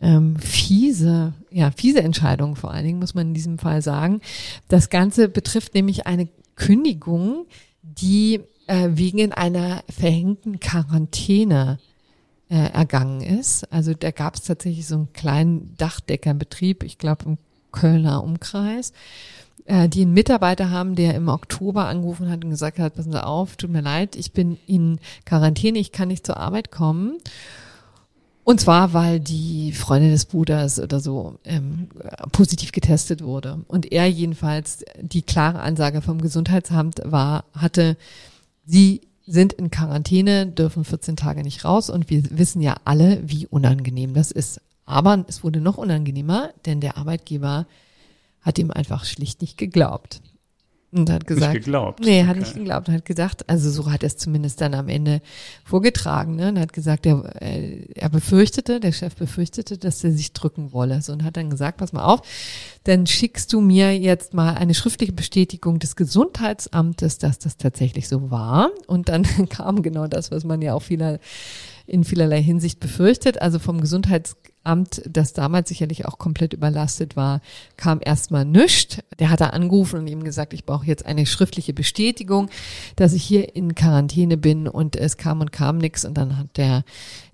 ähm, fiese, ja, fiese Entscheidungen vor allen Dingen, muss man in diesem Fall sagen. Das Ganze betrifft nämlich eine Kündigung, die äh, wegen einer verhängten Quarantäne äh, ergangen ist. Also da gab es tatsächlich so einen kleinen Dachdeckerbetrieb, ich glaube im Kölner Umkreis, äh, die einen Mitarbeiter haben, der im Oktober angerufen hat und gesagt hat, passen Sie auf, tut mir leid, ich bin in Quarantäne, ich kann nicht zur Arbeit kommen. Und zwar, weil die Freundin des Bruders oder so ähm, positiv getestet wurde. Und er jedenfalls die klare Ansage vom Gesundheitsamt war, hatte, sie sind in Quarantäne, dürfen 14 Tage nicht raus und wir wissen ja alle, wie unangenehm das ist. Aber es wurde noch unangenehmer, denn der Arbeitgeber hat ihm einfach schlicht nicht geglaubt. Und hat gesagt, nicht geglaubt. Nee, hat okay. nicht geglaubt. Hat gesagt, also so hat er es zumindest dann am Ende vorgetragen, ne? Und hat gesagt, er, äh, er befürchtete, der Chef befürchtete, dass er sich drücken wolle. So, und hat dann gesagt, pass mal auf, dann schickst du mir jetzt mal eine schriftliche Bestätigung des Gesundheitsamtes, dass das tatsächlich so war. Und dann kam genau das, was man ja auch vieler, in vielerlei Hinsicht befürchtet. Also vom Gesundheits Amt, das damals sicherlich auch komplett überlastet war, kam erstmal nichts. Der hat da angerufen und ihm gesagt, ich brauche jetzt eine schriftliche Bestätigung, dass ich hier in Quarantäne bin und es kam und kam nichts und dann hat der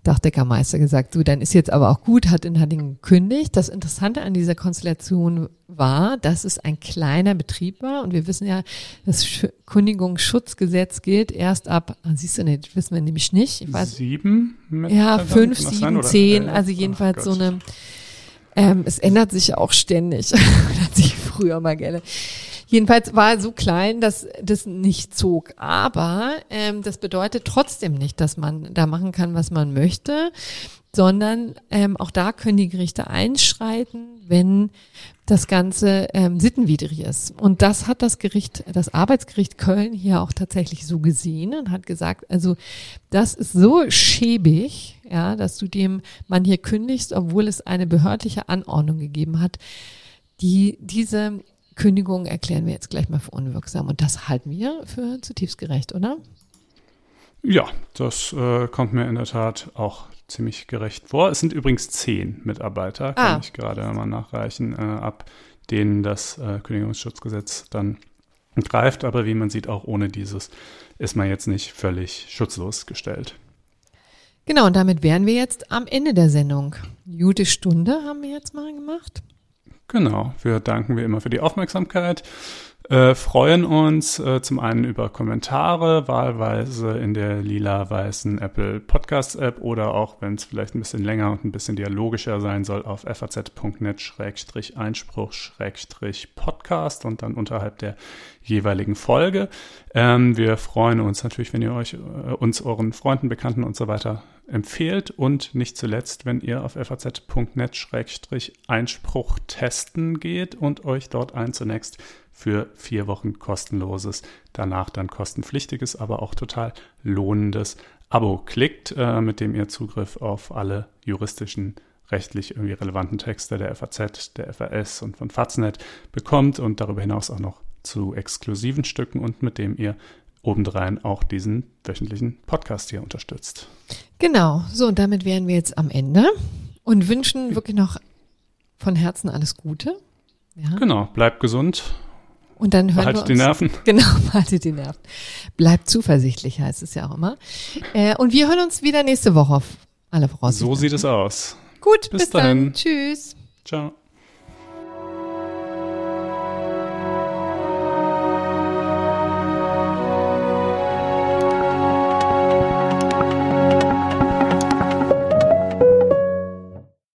Dachdeckermeister gesagt, du, dann ist jetzt aber auch gut, hat in Hattingen gekündigt. Das Interessante an dieser Konstellation war, dass es ein kleiner Betrieb war und wir wissen ja, das Kündigungsschutzgesetz gilt erst ab, ah, siehst du nicht, wissen wir nämlich nicht. Ich weiß, sieben? Ja, fünf, sieben, zehn, also jedenfalls so eine, ähm, es ändert sich auch ständig. ändert sich früher mal gerne. Jedenfalls war er so klein, dass das nicht zog. Aber ähm, das bedeutet trotzdem nicht, dass man da machen kann, was man möchte, sondern ähm, auch da können die Gerichte einschreiten, wenn das Ganze ähm, sittenwidrig ist. Und das hat das Gericht, das Arbeitsgericht Köln hier auch tatsächlich so gesehen und hat gesagt, also das ist so schäbig, ja, dass du dem Mann hier kündigst, obwohl es eine behördliche Anordnung gegeben hat, die diese Kündigung erklären wir jetzt gleich mal für unwirksam. Und das halten wir für zutiefst gerecht, oder? Ja, das äh, kommt mir in der Tat auch ziemlich gerecht vor. Es sind übrigens zehn Mitarbeiter, kann ah. ich gerade mal nachreichen, äh, ab denen das äh, Kündigungsschutzgesetz dann greift. Aber wie man sieht, auch ohne dieses ist man jetzt nicht völlig schutzlos gestellt. Genau, und damit wären wir jetzt am Ende der Sendung. Gute Stunde haben wir jetzt mal gemacht. Genau, wir danken wie immer für die Aufmerksamkeit. Äh, freuen uns äh, zum einen über Kommentare, wahlweise in der lila-weißen Apple Podcast App oder auch, wenn es vielleicht ein bisschen länger und ein bisschen dialogischer sein soll, auf faz.net-einspruch-podcast und dann unterhalb der jeweiligen Folge. Ähm, wir freuen uns natürlich, wenn ihr euch äh, uns, euren Freunden, Bekannten und so weiter empfehlt und nicht zuletzt, wenn ihr auf faz.net-einspruch testen geht und euch dort ein zunächst für vier Wochen kostenloses, danach dann kostenpflichtiges, aber auch total lohnendes Abo klickt, äh, mit dem ihr Zugriff auf alle juristischen rechtlich irgendwie relevanten Texte der FAZ, der FAS und von Faznet bekommt und darüber hinaus auch noch zu exklusiven Stücken und mit dem ihr obendrein auch diesen wöchentlichen Podcast hier unterstützt. Genau, so und damit wären wir jetzt am Ende und wünschen wirklich noch von Herzen alles Gute. Ja. Genau, bleibt gesund. Und dann hören behaltet wir uns, die Nerven. Genau, behaltet die Nerven. Bleibt zuversichtlich, heißt es ja auch immer. Äh, und wir hören uns wieder nächste Woche auf alle Voraussichten. So sieht es aus. Gut, bis, bis dahin. Dann. Tschüss. Ciao.